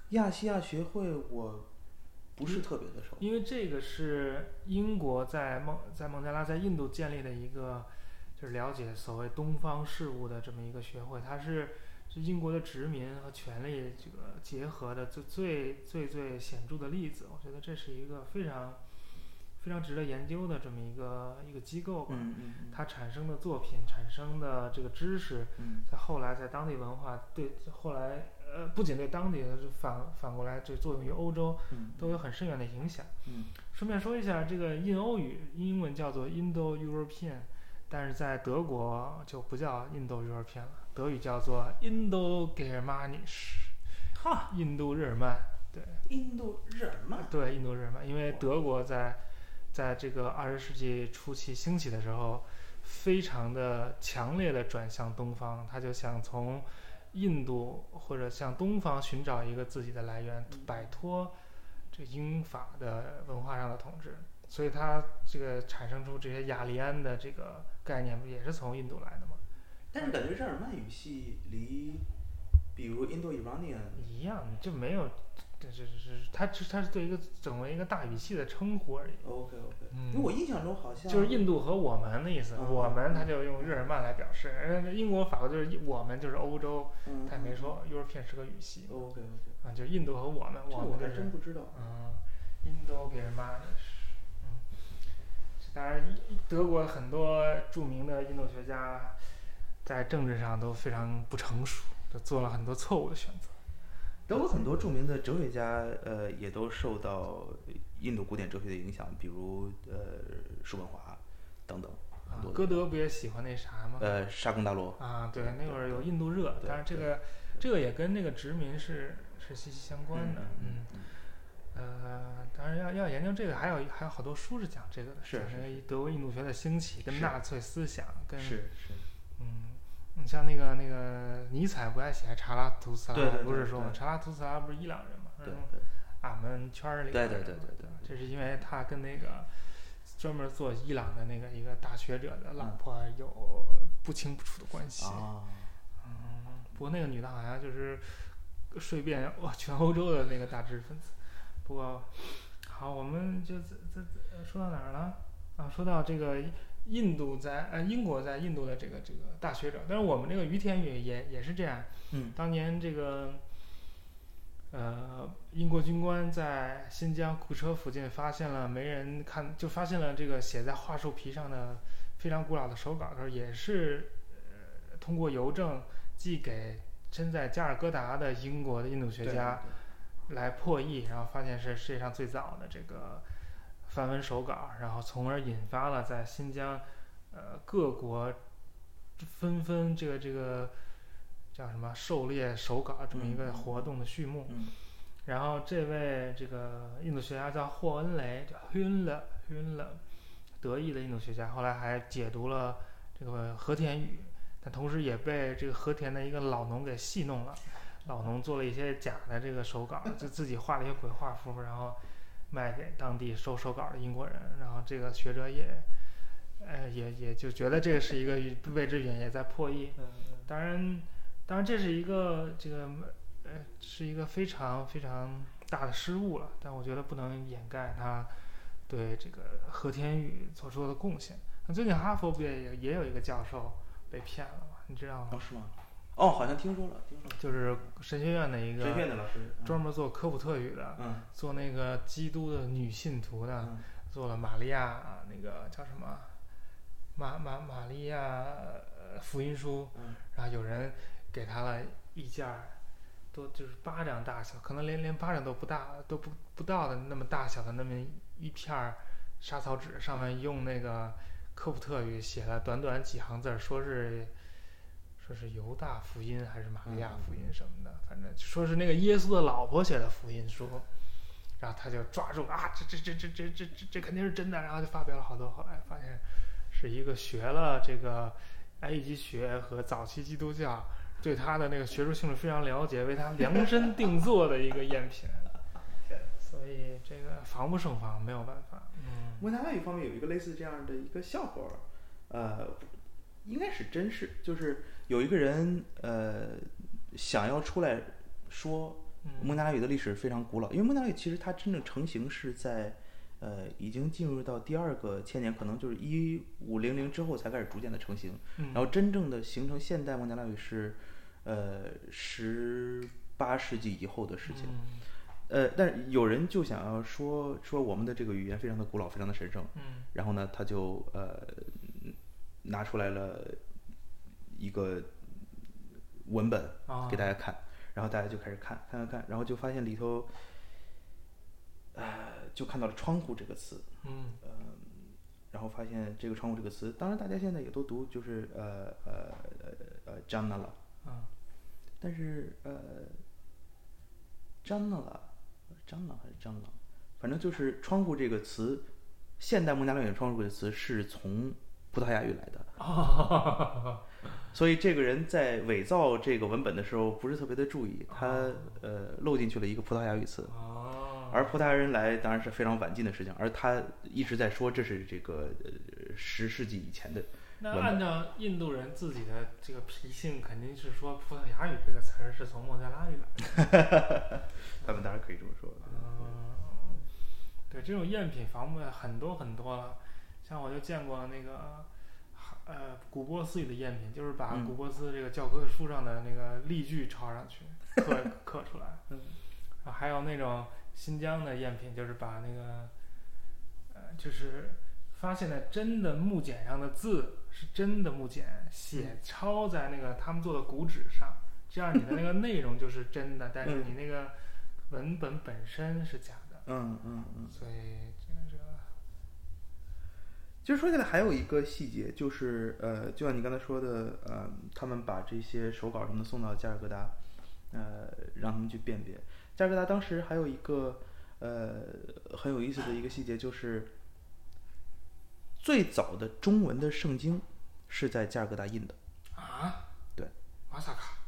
亚细亚学会我不是特别的熟。因为这个是英国在孟在孟加拉在印度建立的一个，就是了解所谓东方事务的这么一个学会，它是是英国的殖民和权力这个结合的最最最最显著的例子。我觉得这是一个非常非常值得研究的这么一个一个机构吧。嗯嗯它产生的作品、产生的这个知识，嗯在后来在当地文化对后来呃不仅对当地的，反反过来这作用于欧洲嗯都有很深远的影响。嗯顺便说一下，这个印欧语英文叫做 Indo-European，但是在德国就不叫 Indo-European 了，德语叫做 Indo-Germanisch，哈，印度日耳曼。对印度日耳曼。对，印度日耳曼，因为德国在在这个二十世纪初期兴起的时候，非常的强烈的转向东方，他就想从印度或者向东方寻找一个自己的来源，摆脱这英法的文化上的统治，所以他这个产生出这些雅利安的这个概念，不也是从印度来的吗？但是感觉日耳曼语系离，比如 Indo-Iranian 一样，就没有，这这这，它是它是对一个整为一个大语系的称呼而已。OK OK，嗯因为我印象中好像就是印度和我们的意思，嗯我们他就用日耳曼来表示，人英国、法国就是我们就是欧洲，嗯他也没说 European 是个语系 OK OK，啊，就是印度和我们，我们就是真不知道。嗯，Indo Germanisch，嗯，当然，德国很多著名的印度学家在政治上都非常不成熟，就做了很多错误的选择。德国很多著名的哲学家，呃，也都受到印度古典哲学的影响，比如呃叔本华等等很啊多，歌德不也喜欢那啥吗？呃，沙贡大罗。啊，对，那会儿有印度热，对但是这个这个也跟那个殖民是是息息相关的，嗯嗯，呃，当然要要研究这个，还有还有好多书是讲这个的，是是讲德国印度学的兴起，跟纳粹思想，跟是是。嗯，你像那个那个尼采不爱写查拉图斯拉，对对对不是说吗？查拉图斯拉不是伊朗人吗？对嗯俺们圈儿里对对对对对这是因为他跟那个专门做伊朗的那个一个大学者的老嗯婆有不清不楚的关系。啊，嗯，不过那个女的好像就是睡遍哇全欧洲的那个大知识分子。不过好，我们就这这这说到哪儿了？啊，说到这个印度在呃英国在印度的这个这个大学者，但是我们这个于田宇也也是这样。嗯当年这个呃英国军官在新疆库车附近发现了没人看，就发现了这个写在桦树皮上的非常古老的手稿的时候，也是呃通过邮政寄给身在加尔各答的英国的印度学家来破译，然后发现是世界上最早的这个梵文手稿，然后从而引发了在新疆呃各国纷纷这个这个叫什么狩猎手稿这么一个嗯活动的序幕。嗯然后这位这个印度学家叫霍恩雷，叫 Hunle Hunle，德裔的印度学家，后来还解读了这个和田语，但同时也被这个和田的一个老农给戏弄了。老农做了一些假的这个手稿，就自己画了一些鬼画符，然后卖给当地收手稿的英国人。然后这个学者也，呃，也也就觉得这个是一个未知语言，也在破译。嗯当然，当然这是一个这个呃是一个非常非常大的失误了，但我觉得不能掩盖他对这个和田宇所做的贡献。那最近哈佛不也也有一个教授被骗了吗？你知道吗？哦是吗？哦，好像听说了，听说了。就是神学院的一神个院的老师，专门做科普特语的，嗯。做那个基督的女信徒的，嗯。做了玛利亚啊那个叫什么玛玛玛利亚呃福音书，嗯。然后有人给他了一件儿，都就是巴掌大小，可能连连巴掌都不大，都不不到的那么大小的那么一片儿沙草纸，上面用那个科普特语写了短短几行字儿，说是说是犹大福音还是玛利亚福音什么的，反正说是那个耶稣的老婆写的福音书。然后他就抓住啊，这这这这这这这这肯定是真的，然后就发表了好多。后来发现是一个学了这个埃及学和早期基督教，对他的那个学术性质非常了解，为他量身定做的一个赝品。<laughs> 所以这个防不胜防，没有办法。嗯蒙加拉语方面有一个类似这样的一个笑话，呃，应该是真事，就是有一个人呃想要出来说蒙嗯加拉语的历史非常古老，因为孟加拉语其实它真正成型是在呃已经进入到第二个千年，可能就是一五零零之后才开始逐渐的成型，嗯，然后真正的形成现代孟加拉语是呃十八世纪以后的事情。嗯。呃，但是有人就想要说说我们的这个语言非常的古老，非常的神圣，嗯。然后呢，他就呃拿出来了一个文本啊，给大家看，然后大家就开始看，看看看，然后就发现里头，呃，就看到了“窗户”这个词，嗯。然后发现这个“窗户”这个词，当然大家现在也都读，就是呃呃呃呃 a 了，啊。但是呃 n a 了，蟑螂还是蟑螂，反正就是“窗户”这个词，现代孟加拉语的“窗户”这个词是从葡萄牙语来的。<laughs> <laughs> <laughs> 啊，所以这个人在伪造这个文本的时候不是特别的注意，他哦呃漏进去了一个葡萄牙语词，哦，而葡萄牙人来当然是非常晚近的事情，而他一直在说这是这个呃十世纪以前的，那按照印度人自己的这个脾性，肯定是说葡萄牙语这个词儿是从孟加拉语来的。<laughs> 他们当然可以这么说。嗯，对，这种赝品防不很多很多了，像我就见过那个，呃，古波斯语的赝品，就是把嗯古波斯这个教科书上的那个例句抄上去，刻 <laughs> 刻出来。嗯啊，还有那种新疆的赝品，就是把那个，呃，就是发现的真的木简上的字是真的木简，写抄在那个他们做的古纸上，这样你的那个内容就是真的，但是你那个文本本身是假的，嗯嗯嗯。所以其实说起来还有一个细节，就是呃，就像你刚才说的，呃，他们把这些手稿什么的送到加尔各答，呃，让他们去辨别。加尔各答当时还有一个呃很有意思的一个细节，就是最早的中文的圣经是在加尔各答印的，啊，对，马萨卡，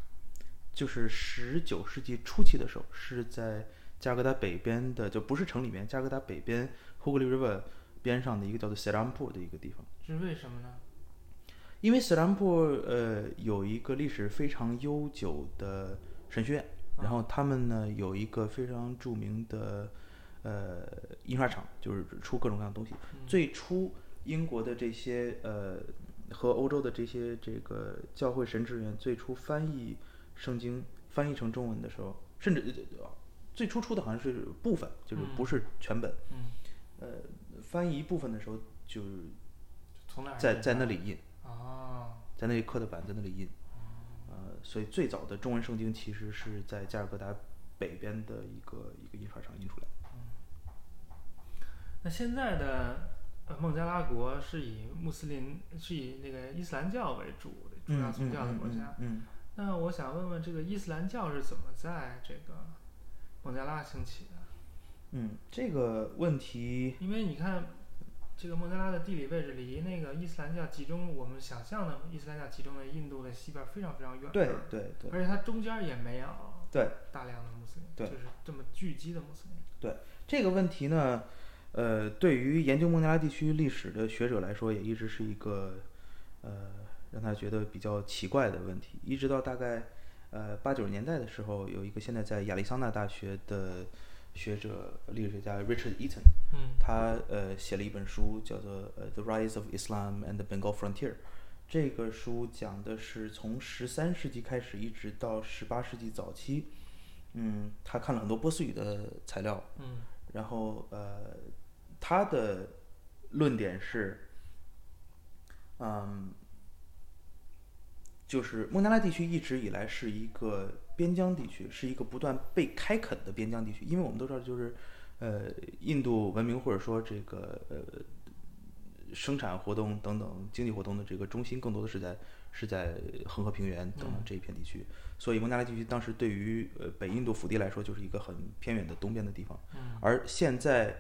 就是十九世纪初期的时候，是在加尔各答北边的，就不是城里面，加尔各答北边 Hooghly River 边上的一个叫做 e p u r 的一个地方。是为什么呢？因为 e p u r 呃有一个历史非常悠久的神学院，然后他们呢有一个非常著名的呃印刷厂，就是出各种各样的东西。最初英国的这些呃和欧洲的这些这个教会神职员最初翻译圣经翻译成中文的时候，甚至呃最初出的好像是部分，就是不是全本。嗯，呃，翻译一部分的时候，就是从哪儿在在那里印，哦，在那里刻的版，在那里印。呃，所以最早的中文圣经其实是在加尔各答北边的一个一个印刷厂印出来。那现在的呃孟加拉国是以穆斯林是以那个伊斯兰教为主的主要宗教的国家。嗯那我想问问，这个伊斯兰教是怎么在这个孟加拉兴起的？嗯，这个问题，因为你看，这个孟加拉的地理位置离那个伊斯兰教集中，我们想象的伊斯兰教集中的印度的西边非常非常远。对对对而且它中间也没有对，大量的穆斯林，就是这么聚集的穆斯林。对这个问题呢，呃，对于研究孟加拉地区历史的学者来说，也一直是一个呃让他觉得比较奇怪的问题。一直到大概呃八九十年代的时候，有一个现在在亚利桑那大学的学者历史学家 Richard Eaton，嗯他呃写了一本书，叫做呃《The Rise of Islam and the Bengal Frontier》。这个书讲的是从十三世纪开始，一直到十八世纪早期。嗯，他看了很多波斯语的材料，嗯然后呃，他的论点是，嗯，就是孟加拉地区一直以来是一个边疆地区，是一个不断被开垦的边疆地区。因为我们都知道，就是呃，印度文明或者说这个呃生产活动等等经济活动的这个中心，更多的是在是在恒河平原等等这一片地区。所以孟加拉地区当时对于呃北印度腹地来说，就是一个很偏远的东边的地方。嗯而现在，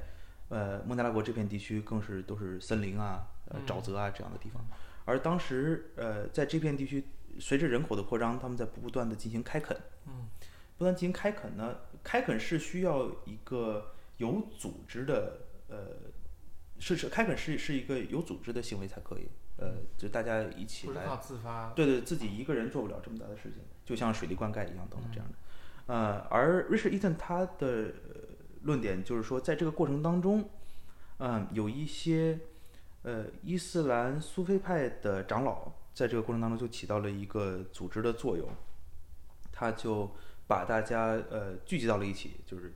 呃，孟加拉国这片地区更是都是森林啊、呃沼泽啊这样的地方。而当时，呃，在这片地区，随着人口的扩张，他们在不断的进行开垦。嗯不断进行开垦呢，开垦是需要一个有组织的，呃，是是开垦是是一个有组织的行为才可以，呃，就大家一起来不是靠自发。对对，自己一个人做不了这么大的事情，就像水利灌溉一样等等这样的。呃，而 Richard Eaton 他的呃论点就是说，在这个过程当中，嗯、有一些呃伊斯兰苏菲派的长老在这个过程当中就起到了一个组织的作用，他就把大家呃聚集到了一起，就是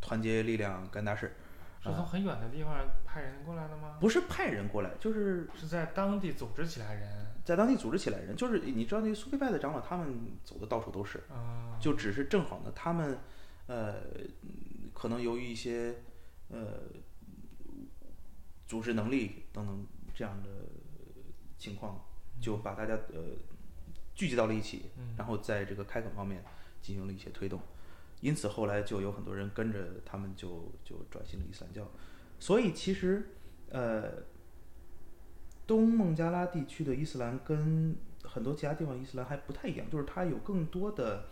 团结力量干大事，是从很远的地方派人过来的吗？不是派人过来，就是是在当地组织起来人。在当地组织起来人，就是你知道那个苏菲派的长老，他们走的到处都是。啊、就只是正好呢，他们呃，嗯可能由于一些呃组织能力等等这样的情况，就把大家呃聚集到了一起，嗯。然后在这个开垦方面进行了一些推动，因此后来就有很多人跟着他们就就转型了伊斯兰教，所以其实呃东孟加拉地区的伊斯兰跟很多其他地方伊斯兰还不太一样，就是它有更多的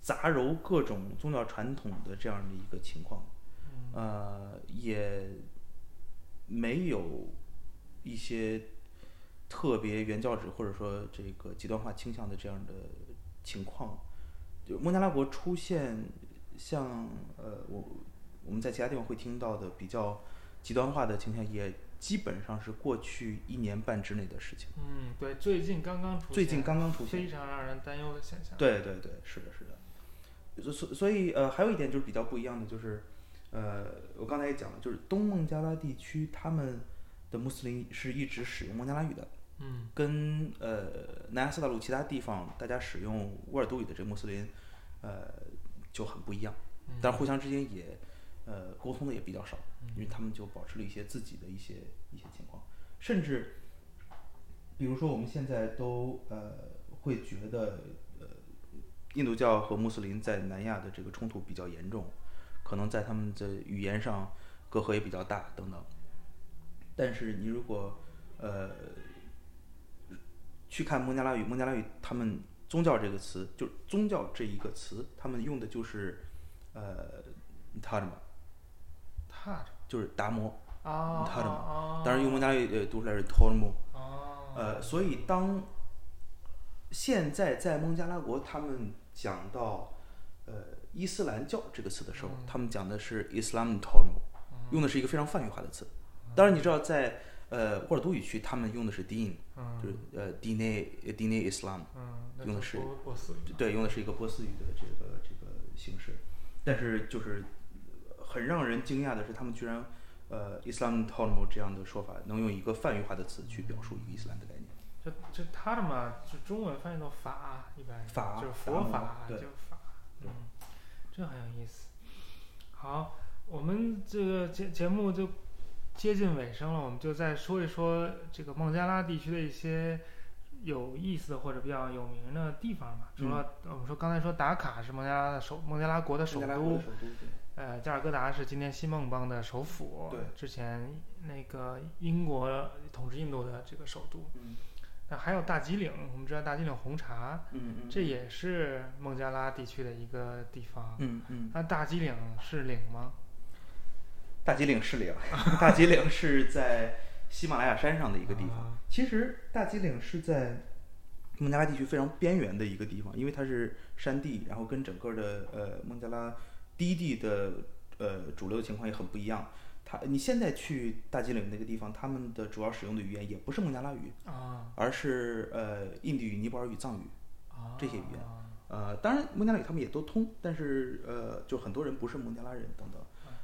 杂糅各种宗教传统的这样的一个情况，呃，也没有一些特别原教旨或者说这个极端化倾向的这样的情况。就孟加拉国出现像呃我我们在其他地方会听到的比较极端化的倾向，也基本上是过去一年半之内的事情。嗯，对，最近刚刚出现，最近刚刚出现非常让人担忧的现象。对对对，是的，是的。所所所以呃，还有一点就是比较不一样的，就是呃，我刚才也讲了，就是东孟加拉地区他们的穆斯林是一直使用孟加拉语的，嗯跟呃南亚四大陆其他地方大家使用乌尔都语的这穆斯林，呃就很不一样。嗯但是互相之间也呃沟通的也比较少，嗯因为他们就保持了一些自己的一些一些情况，甚至比如说我们现在都呃会觉得呃印度教和穆斯林在南亚的这个冲突比较严重，可能在他们的语言上隔阂也比较大等等。但是你如果呃去看孟加拉语，孟加拉语他们宗教这个词，就是宗教这一个词，他们用的就是呃 d m 踏着就是达摩，啊，踏着啊。当然用孟加拉语呃读出来是 t o r m 哦，呃，所以当现在在孟加拉国，他们讲到呃伊斯兰教这个词的时候，他们讲的是 Islam t o r m 用的是一个非常泛语化的词。当然，你知道在呃沃尔都语区，他们用的是 Din，嗯就是呃 Dine Dine Islam，嗯，用的是波波斯语，对，用的是一个波斯语的这个这个形式。但是就是很让人惊讶的是，他们居然呃 Islam t o r m 这样的说法，能用一个泛语化的词去表述一个伊斯兰的概念。这这他的嘛，就中文翻译到法，一般法就是法，就对法，嗯，这很有意思。好，我们这个节节目就接近尾声了，我们就再说一说这个孟加拉地区的一些有意思或者比较有名的地方吧。除了我们说刚才说达卡是孟加拉的首，孟加拉国的首都呃，加尔各答是今天新孟邦的首府，对之前那个英国统治印度的这个首都。嗯那还有大吉岭，我们知道大吉岭红茶，嗯嗯，这也是孟加拉地区的一个地方。嗯嗯，那大吉岭是岭吗？大吉岭是岭，<laughs> 大吉岭是在喜马拉雅山上的一个地方。啊其实大吉岭是在孟加拉地区非常边缘的一个地方，因为它是山地，然后跟整个的呃孟加拉低地的呃主流情况也很不一样。它你现在去大吉岭那个地方，他们的主要使用的语言也不是孟加拉语，啊而是呃印地语、尼泊尔语、藏语。啊，这些语言呃，当然孟加拉语他们也都通，但是呃，就很多人不是孟加拉人等等，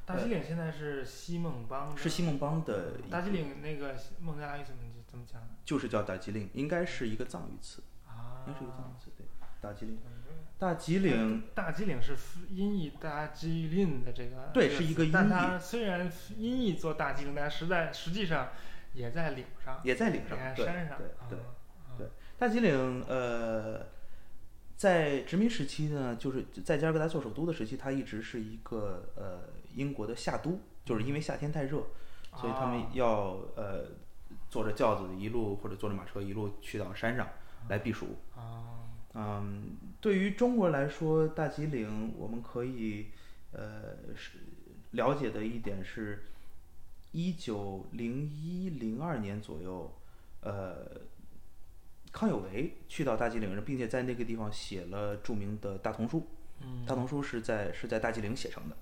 大吉岭现在是西孟邦的，是西孟邦的大吉岭那个孟加拉语怎么怎么讲呢？就是叫大吉岭，应该是一个藏语词，啊，应该是一个藏语词，对，大吉岭。嗯大吉岭大吉岭是音译大吉岭的这个对是一个音译但它虽然音译做大吉岭，但实在实际上也在岭上，也在岭上也，在对山上，对对大吉岭呃，在殖民时期呢，就是在加尔各答做首都的时期，它一直是一个呃英国的夏都，就是因为夏天太热，所以他们啊要呃坐着轿子一路或者坐着马车一路去到山上来避暑。啊嗯，对于中国来说，大吉岭我们可以呃是了解的一点是，一九零一零二年左右，呃，康有为去到大吉岭，并且在那个地方写了著名的大同书。嗯大同书是在是在大吉岭写成的。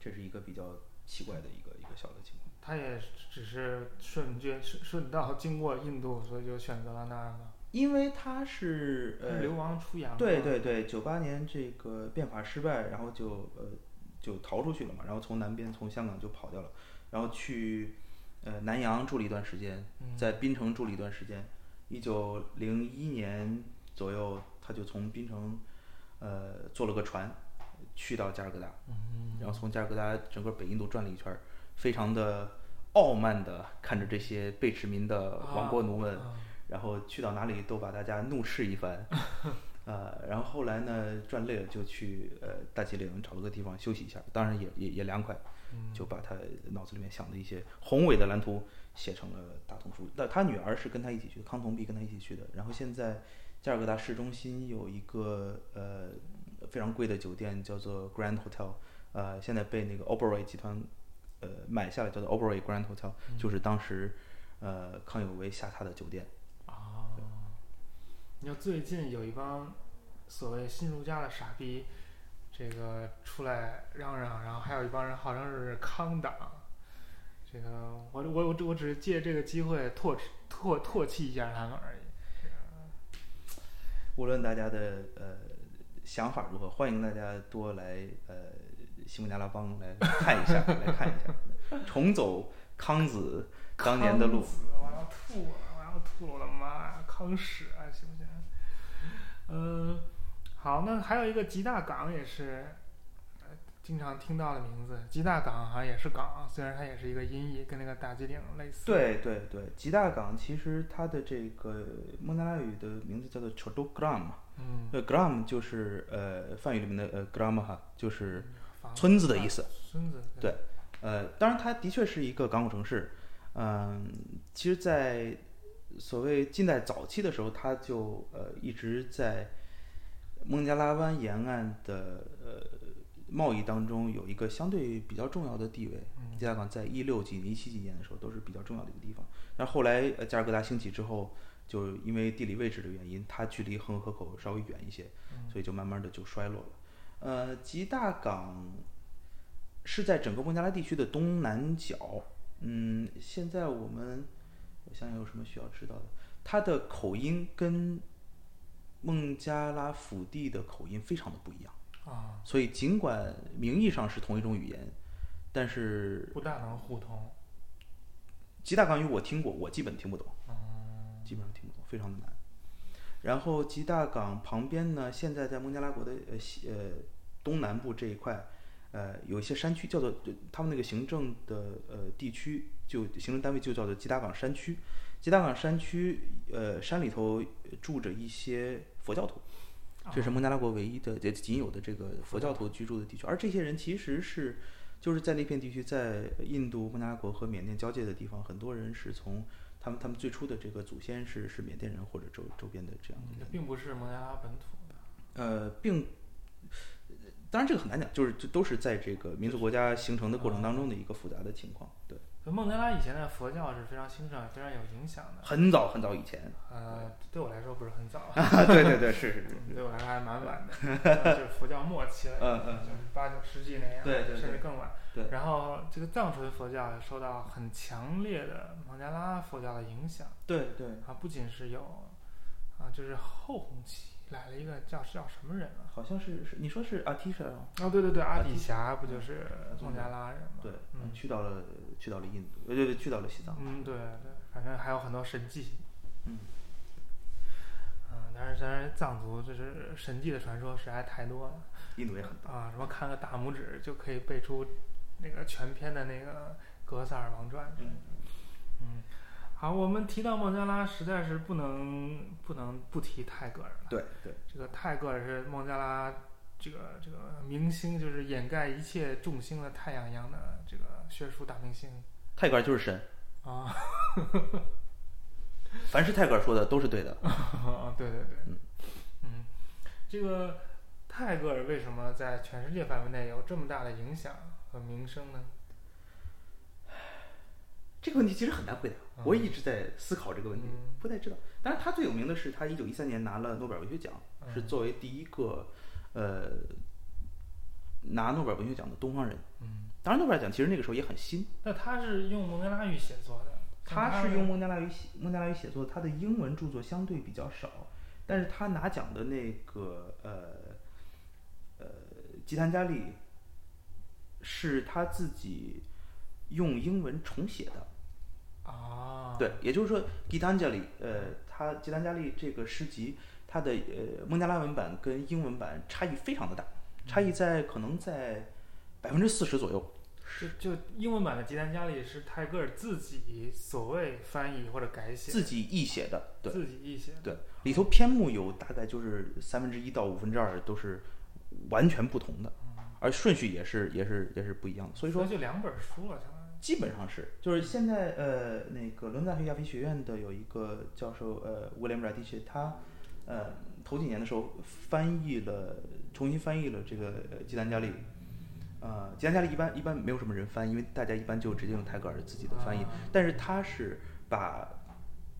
这是一个比较奇怪的一个一个小的情况。他也只是顺绝顺顺道经过印度，所以就选择了那。因为他是呃流亡出洋。对。对对，九八年这个变法失败，然后就呃就逃出去了嘛，然后从南边从香港就跑掉了，然后去呃南洋住了一段时间，嗯在槟城住了一段时间。一九零一年左右，他就从槟城呃坐了个船去到加尔各答，嗯然后从加尔各答整个北印度转了一圈儿，非常的傲慢的看着这些被殖民的亡国奴们。啊然后去到哪里都把大家怒斥一番，<laughs> 呃，然后后来呢转累了就去呃大吉岭找了个地方休息一下，当然也也也凉快，嗯就把他脑子里面想的一些宏伟的蓝图写成了大同书。那他女儿是跟他一起去的，康同弼跟他一起去的。然后现在加尔各答市中心有一个呃非常贵的酒店叫做 Grand Hotel，呃，现在被那个 Oberoi 集团呃买下来，叫做 Oberoi Grand Hotel，、就是当时呃康有为下榻的酒店。哦，你知道最近有一帮所谓新儒家的傻逼，这个出来嚷嚷，然后还有一帮人号称是康党。这个我我我我只是借这个机会唾唾唾弃一下他们而已。无论大家的呃想法如何，欢迎大家多来呃西孟加拉邦来看一下，来看一下，重走康子当年的路康。子我要吐了，我要吐了，我的妈呀！康屎啊，行不行？嗯，<laughs> 好，那还有一个吉大港也是，呃，经常听到的名字。吉大港好像也是港，虽然它也是一个音译，跟那个大吉岭类似。，对对对，吉大港其实它的这个孟加拉语的名字叫做 Chodogram，嗯，呃，gram 就是呃梵语里面的呃 gram 哈，就是村子的意思。村子。对呃，当然它的确是一个港口城市，嗯，其实，在所谓近代早期的时候，它就呃一直在孟加拉湾沿岸的呃贸易当中有一个相对比较重要的地位。嗯吉达港在一六几年、一七几年的时候都是比较重要的一个地方。但后来呃加尔各答兴起之后，就因为地理位置的原因，它距离恒河口稍微远一些，嗯所以就慢慢的就衰落了。呃，吉大港是在整个孟加拉地区的东南角。嗯，现在我们我想想有什么需要知道的，它的口音跟孟加拉腹地的口音非常的不一样。啊，所以尽管名义上是同一种语言，但是不大能互通。吉大港语我听过，我基本听不懂，嗯基本上听非常的难。然后吉大港旁边呢，现在在孟加拉国的呃西呃东南部这一块，呃有一些山区叫做就他们那个行政的呃地区就行政单位就叫做吉大港山区。吉大港山区呃山里头住着一些佛教徒，这是孟加拉国唯一的也仅有的这个佛教徒居住的地区，而这些人其实是就是在那片地区，在印度、孟加拉国和缅甸交界的地方，很多人是从他们他们最初的这个祖先是是缅甸人或者周周边的这样的并不是孟加拉本土的。呃，并当然这个很难讲，就是这都是在这个民族国家形成的过程当中的一个复杂的情况，对，就孟加拉以前的佛教是非常兴盛、非常有影响的。很早很早以前，呃，对我来说不是很早，<laughs> 对对对，是是是，嗯对我来说还蛮晚的，<laughs> 呃就是佛教末期了，嗯嗯就是八九世纪那样，对对对甚至更晚。对。然后这个藏传佛教受到很强烈的孟加拉佛教的影响对对，啊，不仅是有啊，就是后红期来了一个叫叫什么人啊？好像是是你说是阿提什啊，哦，对对对，阿底阿底峡不就是孟加拉人吗？对，嗯去到了去到了印度，呃对对，去到了西藏，嗯，对对，反正还有很多神迹。嗯，嗯，但是当然藏族就是神迹的传说实在太多了印度也很大，啊，什么看个大拇指就可以背出那个全篇的那个《格萨尔王传》。好，我们提到孟加拉，实在是不能不能不提泰戈尔了。对对，这个泰戈尔是孟加拉这个这个明星，就是掩盖一切众星的太阳一样的这个学术大明星泰戈尔就是神，啊。<laughs> 凡是泰戈尔说的都是对的。<laughs> 啊，对对对，嗯嗯，这个泰戈尔为什么在全世界范围内有这么大的影响和名声呢？这个问题其实很难回答，嗯我也一直在思考这个问题，嗯不太知道。当然，他最有名的是他一九一三年拿了诺贝尔文学奖，嗯是作为第一个呃拿诺贝尔文学奖的东方人。嗯，当然，诺贝尔奖其实那个时候也很新，那他是用蒙加拉语写作的，他是用孟加拉语写孟加拉语写作，他的英文著作相对比较少，但是他拿奖的那个呃呃吉檀迦利是他自己用英文重写的。啊，对，也就是说，吉檀迦利，呃，他吉檀迦利这个诗集，它的呃孟加拉文版跟英文版差异非常的大，差异在可能在百分之四十左右。是就英文版的《吉檀迦利》是泰戈尔自己所谓翻译或者改写，自己译写的，对自己译写的，对，里头篇目有大概就是三分之一到五分之二都是完全不同的，而顺序也是也是也是不一样的，所以说就两本书了，相当于。基本上是，就是现在呃，那个伦敦大学亚非学院的有一个教授呃，William Radice，他呃头几年的时候翻译了，重新翻译了这个呃吉檀迦利。呃，吉檀迦利一般一般没有什么人翻，因为大家一般就直接用泰戈尔自己的翻译，啊但是他是把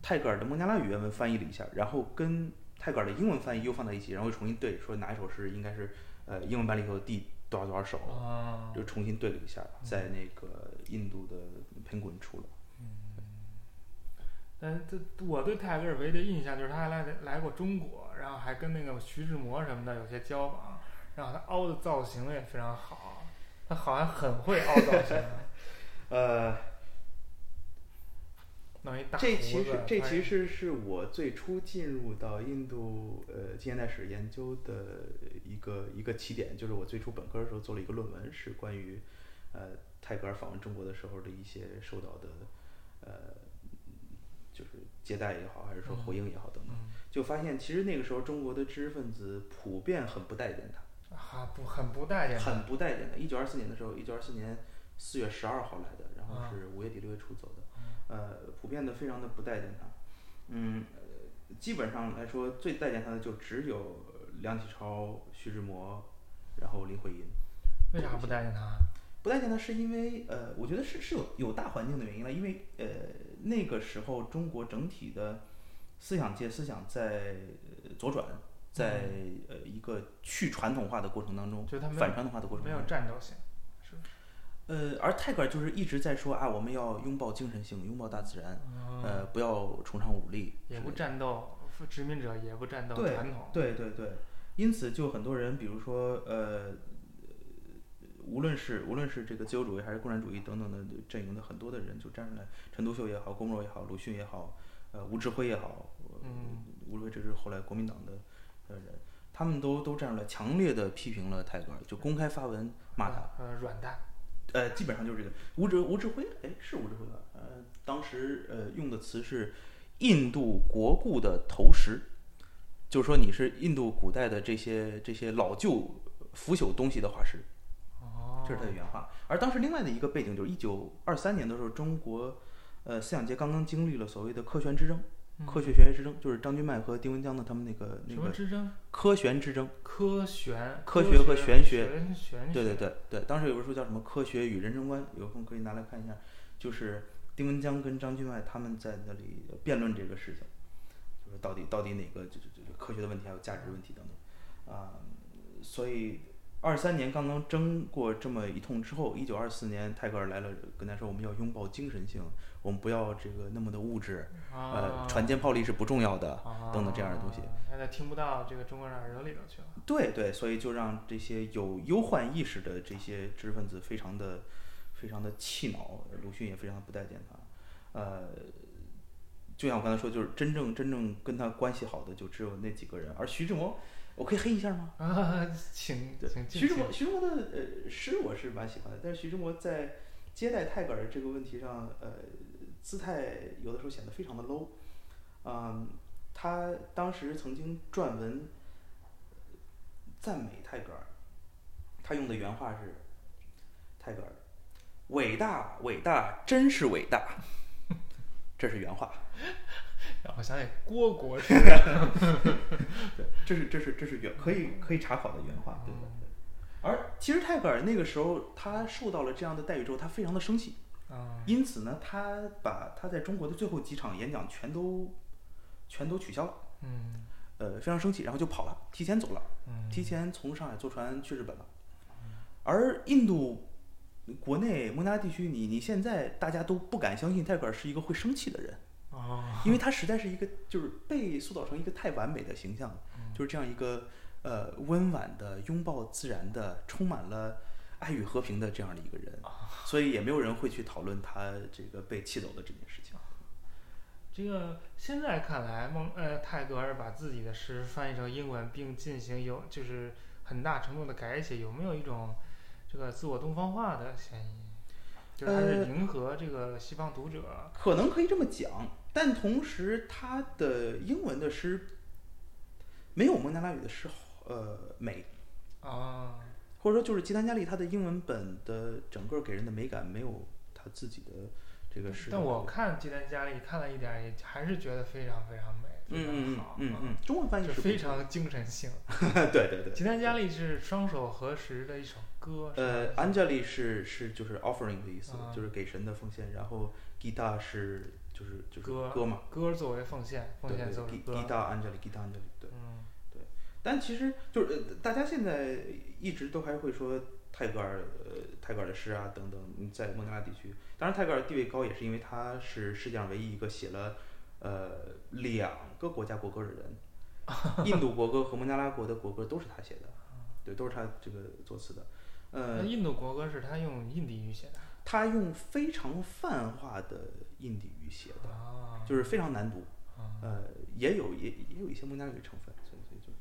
泰戈尔的孟加拉语原文翻译了一下，然后跟泰戈尔的英文翻译又放在一起，然后又重新对，说哪一首诗应该是呃英文版里头的第多少多少首，啊，就重新对了一下，在那个印度的苹果出了。但是这我对泰戈尔唯一的印象就是他还来来过中国，然后还跟那个徐志摩什么的有些交往，然后他凹的造型也非常好，他好像很会凹造型，<laughs> 呃，弄一大这其实这其实是我最初进入到印度呃近现代史研究的一个一个起点，就是我最初本科的时候做了一个论文，是关于呃泰戈尔访问中国的时候的一些受到的呃就是接待也好，还是说回应也好等等，嗯就发现其实那个时候中国的知识分子普遍很不待见他。啊不很不待见他，很不待见他。一九二四年的时候，一九二四年四月十二号来的，然后啊是五月底六月初走的，呃，普遍的非常的不待见他。嗯，呃基本上来说，最待见他的就只有梁启超、徐志摩，然后林徽因。为啥不待见他？不待见他是因为呃，我觉得是是有有大环境的原因了，因为呃那个时候中国整体的思想界思想在呃左转，在呃一个去传统化的过程当中，就他没有反传统化的过程没有，战斗性，是？呃，而泰戈尔就是一直在说啊，我们要拥抱精神性，拥抱大自然，嗯呃，不要崇尚武力，也不战斗，殖民者也不战斗传统。对对对，因此就很多人，比如说呃，无论是无论是这个自由主义还是共产主义等等的阵营的很多的人就站出来，陈独秀也好，郭沫若也好，鲁迅也好，呃，吴志辉也好，呃嗯吴志辉这是后来国民党的呃人，他们都都站出来，强烈的批评了泰戈尔，就公开发文骂他。呃，软蛋。呃，基本上就是这个吴志吴志辉，哎，是吴志辉吧？呃，当时呃用的词是印度国故的投石，就是说你是印度古代的这些这些老旧腐朽东西的化石，哦，这是他的原话。而当时另外的一个背景就是一九二三年的时候，中国呃思想界刚刚经历了所谓的科学之争，科学玄学之争，就是张君迈和丁文江的他们那个那什么个之争？科学之争。科学，科学学和玄学玄学对对对对，当时有本书叫什么《科学与人生观》，有空可以拿来看一下。就是丁文江跟张君迈他们在那里辩论这个事情，就是到底到底哪个就是就是科学的问题还有价值问题等等啊、所以二三年刚刚争过这么一通之后，一九二四年泰戈尔来了，跟他说我们要拥抱精神性，我们不要这个那么的物质，呃，啊船坚炮利是不重要的，啊等等这样的东西。大家听不到这个中国人耳朵里头去了。对对，所以就让这些有忧患意识的这些知识分子非常的非常的气恼，鲁迅也非常的不待见他。呃，就像我刚才说，就是真正真正跟他关系好的就只有那几个人，而徐志摩，我可以黑一下吗？啊，请请徐志摩，徐志摩的呃诗我是蛮喜欢的，但是徐志摩在接待泰戈尔这个问题上，呃，姿态有的时候显得非常的 low。嗯，他当时曾经撰文赞美泰戈尔，他用的原话是：泰戈尔，伟大伟大，真是伟大。<laughs> 这是原话，让我想起郭国 <laughs> 是对，这是这是这是原可以可以查考的原话，对而其实泰戈尔那个时候，他受到了这样的待遇之后，他非常的生气，啊，因此呢，他把他在中国的最后几场演讲全都全都取消了，嗯。呃，非常生气，然后就跑了，提前走了，嗯，提前从上海坐船去日本了。而印度国内孟加拉地区，你你现在大家都不敢相信泰戈尔是一个会生气的人，哦，因为他实在是一个就是被塑造成一个太完美的形象，就是这样一个呃温婉的、拥抱自然的、充满了爱与和平的这样的一个人，<laughs> 所以也没有人会去讨论他这个被气走的这件事情。这个现在看来，孟呃泰戈尔把自己的诗翻译成英文，并进行有就是很大程度的改写，有没有一种这个自我东方化的嫌疑？就是他是呃迎合这个西方读者，可能可以这么讲，但同时他的英文的诗没有孟加拉语的诗好呃美，啊，或者说就是吉丹加利他的英文本的整个给人的美感没有他自己的这个诗。但我看吉丹加利看了一点，也还是觉得非常非常美，非嗯嗯常好，嗯嗯，中文翻译就是非常精神性。<laughs> 对对对。吉丹加利是双手合十的一首歌，呃吧，Anjali 是是就是 offering 的意思，啊就是给神的奉献。然后 Gita 是就是就是歌歌嘛，歌作为奉献，奉对对对献作为歌。Gita Angeli, Gita Angeli，对。嗯但其实就是呃，大家现在一直都还会说泰戈尔，呃，泰戈尔的诗啊等等，嗯在孟加拉地区，当然泰戈尔地位高也是因为他是世界上唯一一个写了呃两个国家国歌的人，<laughs> 印度国歌和孟加拉国的国歌都是他写的，对，都是他这个作词的。呃，印度国歌是他用印地语写的他用非常泛化的印地语写的，啊，就是非常难读，啊呃，也有也也有一些孟加拉语成分，所以所以就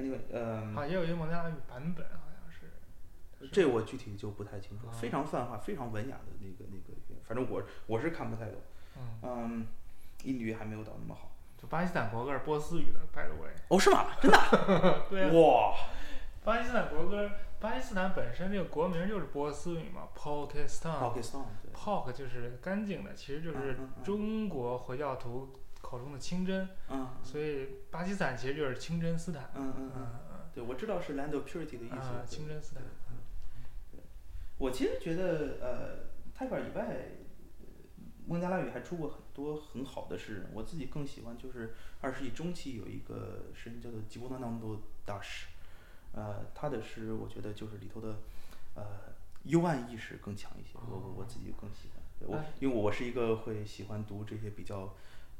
，anyway，呃，啊，也有一个孟加拉语版本，好像是。这我具体就不太清楚，啊非常泛化、非常文雅的那个那个反正我我是看不太懂。嗯，嗯，印地语还没有到那么好。就巴基斯坦国歌是波斯语的，by the way。哦，是吗？真的？<laughs> 对啊，哇，巴基斯坦国歌，巴基斯坦本身这个国名就是波斯语嘛，Pakistan。Pakistan 对，Pak 就是干净的，其实就是中国回教徒口中的清真，嗯所以巴基斯坦其实就是清真斯坦。嗯嗯嗯，嗯对，我知道是 land of purity 的意嗯，思啊，。清真斯坦。对我其实觉得，呃，泰戈尔以外，呃孟加拉语还出过很多很好的诗人。我自己更喜欢就是二十世纪中期有一个诗人叫做吉布纳南多大师，呃，他的诗我觉得就是里头的，呃，幽暗意识更强一些。我我我自己更喜欢，对我哎因为我是一个会喜欢读这些比较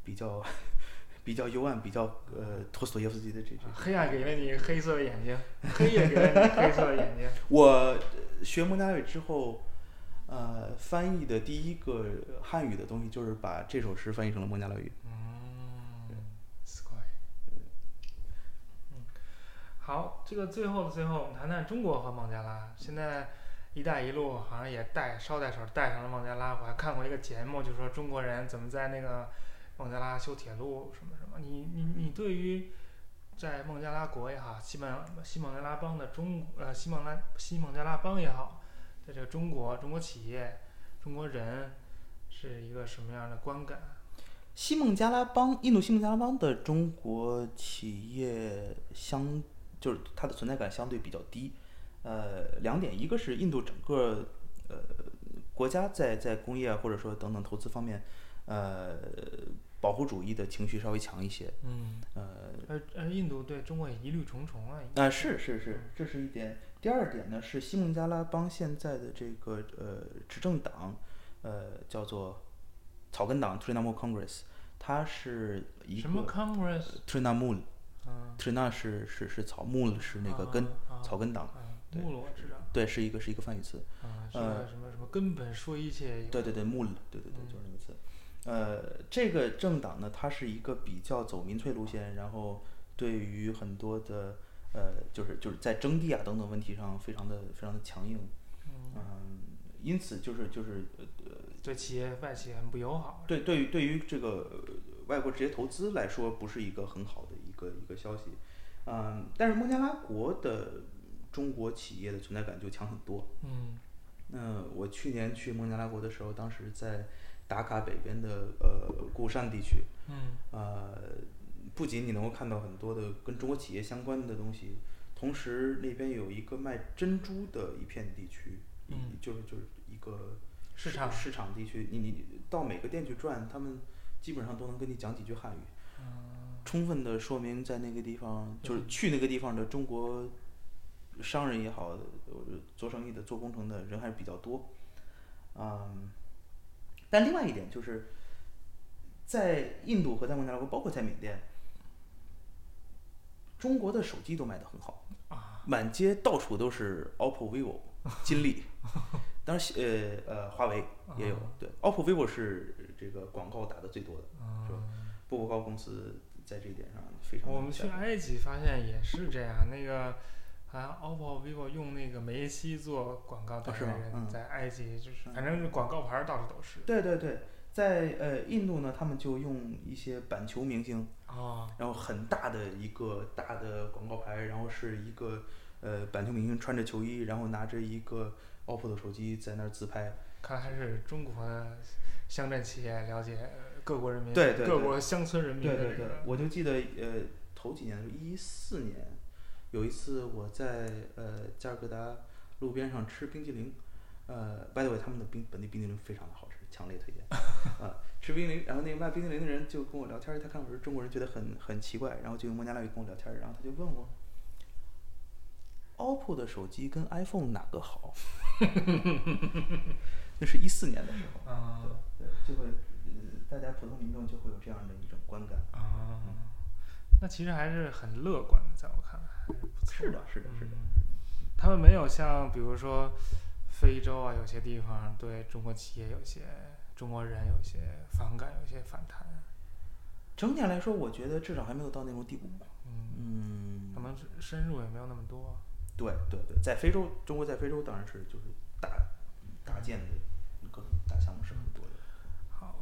比较 <laughs> 比较幽暗、比较呃托斯托耶夫斯基的这这黑暗给了你黑色的眼睛，黑夜给了你黑色的眼睛。<laughs> 我学蒙加拉语之后，呃，翻译的第一个汉语的东西就是把这首诗翻译成了孟加拉语。好，这个最后的最后，我们谈谈中国和孟加拉。现在“一带一路”好像也带捎带手带上了孟加拉。我还看过一个节目，就说中国人怎么在那个孟加拉修铁路什么什么。你你你对于在孟加拉国也好，西孟西孟加拉邦的中呃西孟拉西孟加拉邦也好，在这个中国中国企业中国人是一个什么样的观感？西孟加拉邦，印度西孟加拉邦的中国企业相就是它的存在感相对比较低。呃，两点，一个是印度整个呃国家在在工业啊或者说等等投资方面，呃保护主义的情绪稍微强一些。嗯。呃，而而印度对中国也疑虑重重啊。啊，是是是，这是一点。第二点呢，是西孟加拉邦现在的这个呃执政党，呃叫做草根党 Trinamool Congress，它是一个什么个嗯，是是是草，mool 是那个根，啊草根党，木了我知道。对，是一个是一个翻译词。呃什么什么根本说一切。对对对，mool，对对对，嗯就是那个词。呃，这个政党呢，它是一个比较走民粹路线，然后对于很多的呃，就是就是在征地啊等等问题上，非常的非常的强硬。嗯，嗯，因此就是就是呃对企业外企很不友好。对对于对于这个呃外国直接投资来说，不是一个很好的一个一个消息。嗯，但是孟加拉国的中国企业的存在感就强很多。嗯那我去年去孟加拉国的时候，当时在达卡北边的呃固山地区，嗯呃，不仅你能够看到很多的跟中国企业相关的东西，同时那边有一个卖珍珠的一片地区，嗯就是就是一个市场市场地区，你你到每个店去转，他们基本上都能跟你讲几句汉语，嗯充分的说明在那个地方，就是去那个地方的中国商人也好，呃做生意的、做工程的人还是比较多。嗯，但另外一点就是，在印度和在孟加拉国，包括在缅甸，中国的手机都卖得很好，啊满街到处都是 OPPO、vivo、<laughs> 金立，当然呃呃华为也有，对，OPPO、vivo 是这个广告打的最多的，是吧？嗯，步步高公司在这一点上非常。我们去埃及发现也是这样，那个。好像 OPPO、vivo 用那个梅西做广告代言人，嗯在埃及就是，嗯反正是广告牌儿到处都是。对对对，在呃印度呢，他们就用一些板球明星，啊，然后很大的一个大的广告牌，然后是一个呃板球明星穿着球衣，然后拿着一个 OPPO 的手机在那儿自拍。看来还是中国的乡镇企业了解各国人民，对对对各国乡村人民对对对我就记得呃头几年，一四年，有一次我在呃加尔各答路边上吃冰激凌，呃，by the way，他们的冰本地冰激凌非常的好吃，强烈推荐。啊，<laughs> 吃冰激凌，然后那个卖冰激凌的人就跟我聊天，他看我是中国人，觉得很很奇怪，然后就用孟加拉语跟我聊天，然后他就问我。OPPO 的手机跟 iPhone 哪个好？那是一四年的时候，啊对，就会，呃，大家普通民众就会有这样的一种观感。啊，那其实还是很乐观的，在我看来是。是的，是的，是的。嗯他们没有像比如说非洲啊，有些地方对中国企业有些中国人有些反感，有些反弹。整体来说，我觉得至少还没有到那种地步。嗯，嗯可，能深入也没有那么多。对对对，在非洲，中国在非洲当然是就是大大建的各种大项目是很多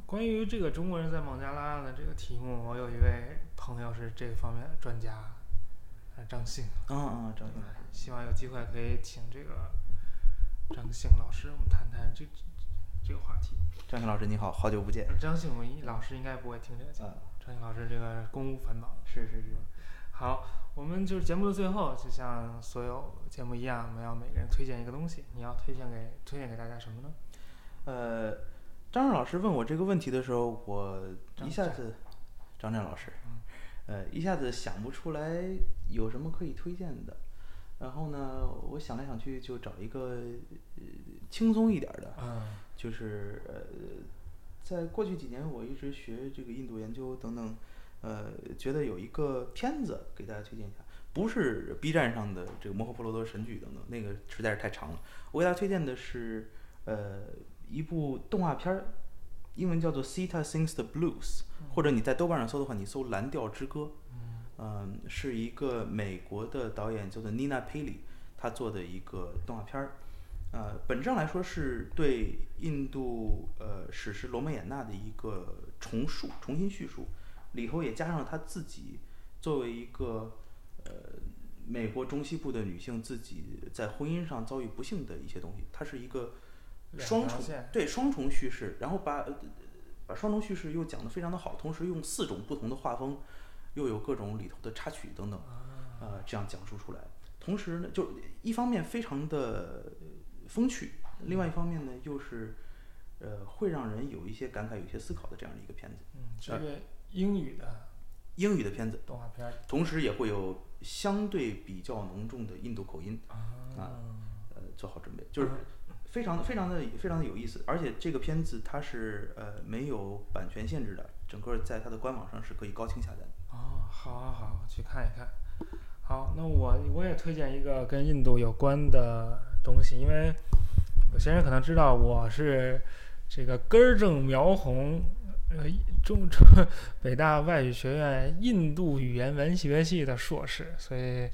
关于这个中国人在孟加拉的这个题目，我有一位朋友是这方面的专家，呃，张信。啊啊，张信，希望有机会可以请这个张信老师，我们谈谈这这个话题。张信老师你好，好久不见。张信我一老师应该不会听这个节目。啊，张信老师这个公务繁忙。是是是，好，我们就是节目的最后，就像所有节目一样，我们要每个人推荐一个东西。你要推荐给推荐给大家什么呢？呃，张震老师问我这个问题的时候，我一下子，张震老师嗯，呃，一下子想不出来有什么可以推荐的。然后呢，我想来想去，就找一个呃轻松一点儿的，嗯就是呃，在过去几年，我一直学这个印度研究等等，呃，觉得有一个片子给大家推荐一下，不是 B 站上的这个《摩诃婆罗多神剧》等等，那个实在是太长了。我给大家推荐的是呃一部动画片儿，英文叫做《Sita Sings the Blues》，或者你在豆瓣上搜的话，你搜《蓝调之歌》。嗯，是一个美国的导演叫做 Nina Paley，他做的一个动画片儿。呃，本质上来说是对印度呃史诗《罗摩衍那》的一个重述、重新叙述，里头也加上了他自己作为一个呃美国中西部的女性自己在婚姻上遭遇不幸的一些东西。它是一个两双重对双重叙事，然后把呃把双重叙事又讲得非常的好，同时用四种不同的画风，又有各种里头的插曲等等，呃，这样讲述出来。同时呢，就一方面非常的风趣，另外一方面呢，又是呃会让人有一些感慨、有一些思考的这样的一个片子，嗯，是一个英语的英语的片子，动画片儿同时也会有相对比较浓重的印度口音，啊，呃，做好准备，就是非常非常的非常的有意思，而且这个片子它是呃没有版权限制的，整个在它的官网上是可以高清下载的。哦，好好好，去看一看。好，那我我也推荐一个跟印度有关的东西，因为有些人可能知道我是这个根正苗红，呃，中中北大外语学院印度语言文学系的硕士，所以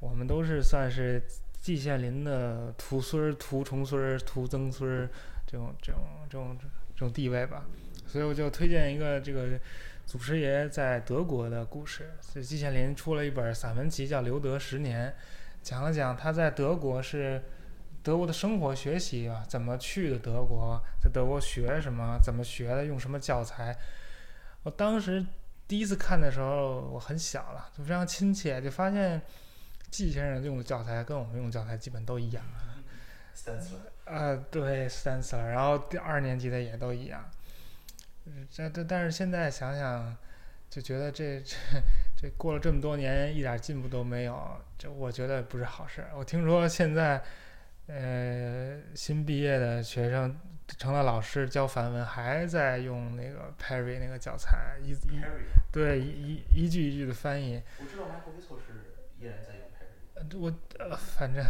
我们都是算是季羡林的徒孙儿、徒重孙儿、徒曾孙儿这种这种这种这种地位吧。所以我就推荐一个这个祖师爷在德国的故事。所以季羡林出了一本散文集叫《留德十年》，讲了讲他在德国是德国的生活学习啊，怎么去的德国，在德国学什么，怎么学的，用什么教材。我当时第一次看的时候，我很小了，就非常亲切，就发现季先生用的教材跟我们用的教材基本都一样。呃，对 s t a n c e l 然后第二年级的也都一样。嗯这这，但是现在想想，就觉得这 <laughs> 这这过了这么多年，一点进步都没有，这我觉得不是好事儿。我听说现在，呃，新毕业的学生成了老师教梵文，还在用那个 Perry 那个教材，一一对一一一句一句的翻译。我知道 Michael Wiesel 是依然在我呃，反正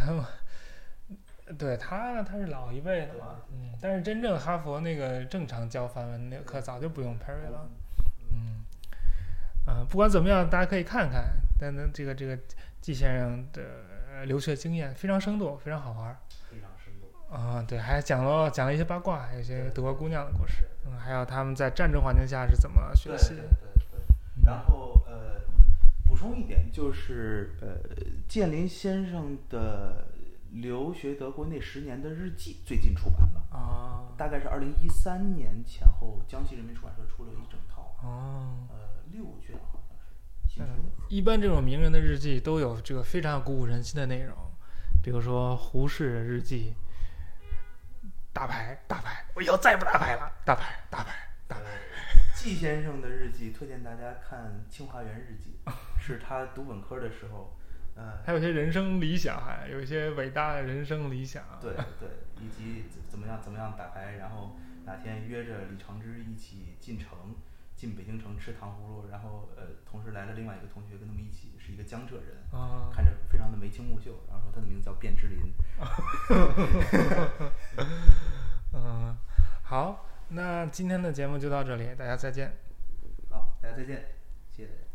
对他他是老一辈的嘛，嗯，但是真正哈佛那个正常教梵文那个课早就不用 Perry 了，嗯，呃，不管怎么样，大家可以看看，但那这个这个季先生的呃留学经验非常生动，非常好玩儿非常生动。啊、对，还讲了讲了一些八卦，还有一些德国姑娘的故事，嗯，还有他们在战争环境下是怎么学习对对，对对。然后呃，补充一点就是呃，建林先生的留学德国那十年的日记最近出版了，啊，大概是二零一三年前后，江西人民出版社出了一整套，哦。呃，六卷好像是新出的。一般这种名人的日记都有这个非常鼓舞人心的内容，比如说胡适的日记，打牌打牌，我以后再也不打牌了，打牌打牌打牌。季先生的日记推荐大家看《清华园日记 <laughs>》，是他读本科的时候，呃，还有一些人生理想，还有一些伟大的人生理想。对对，以及怎怎么样怎么样打牌，然后哪天约着李长之一起进城，进北京城吃糖葫芦，然后呃，同时来了另外一个同学跟他们一起，是一个江浙人，啊，看着非常的眉清目秀，然后说他的名字叫卞之琳。<laughs> <laughs> 嗯，好，那今天的节目就到这里，大家再见。好，大家再见，谢谢大家。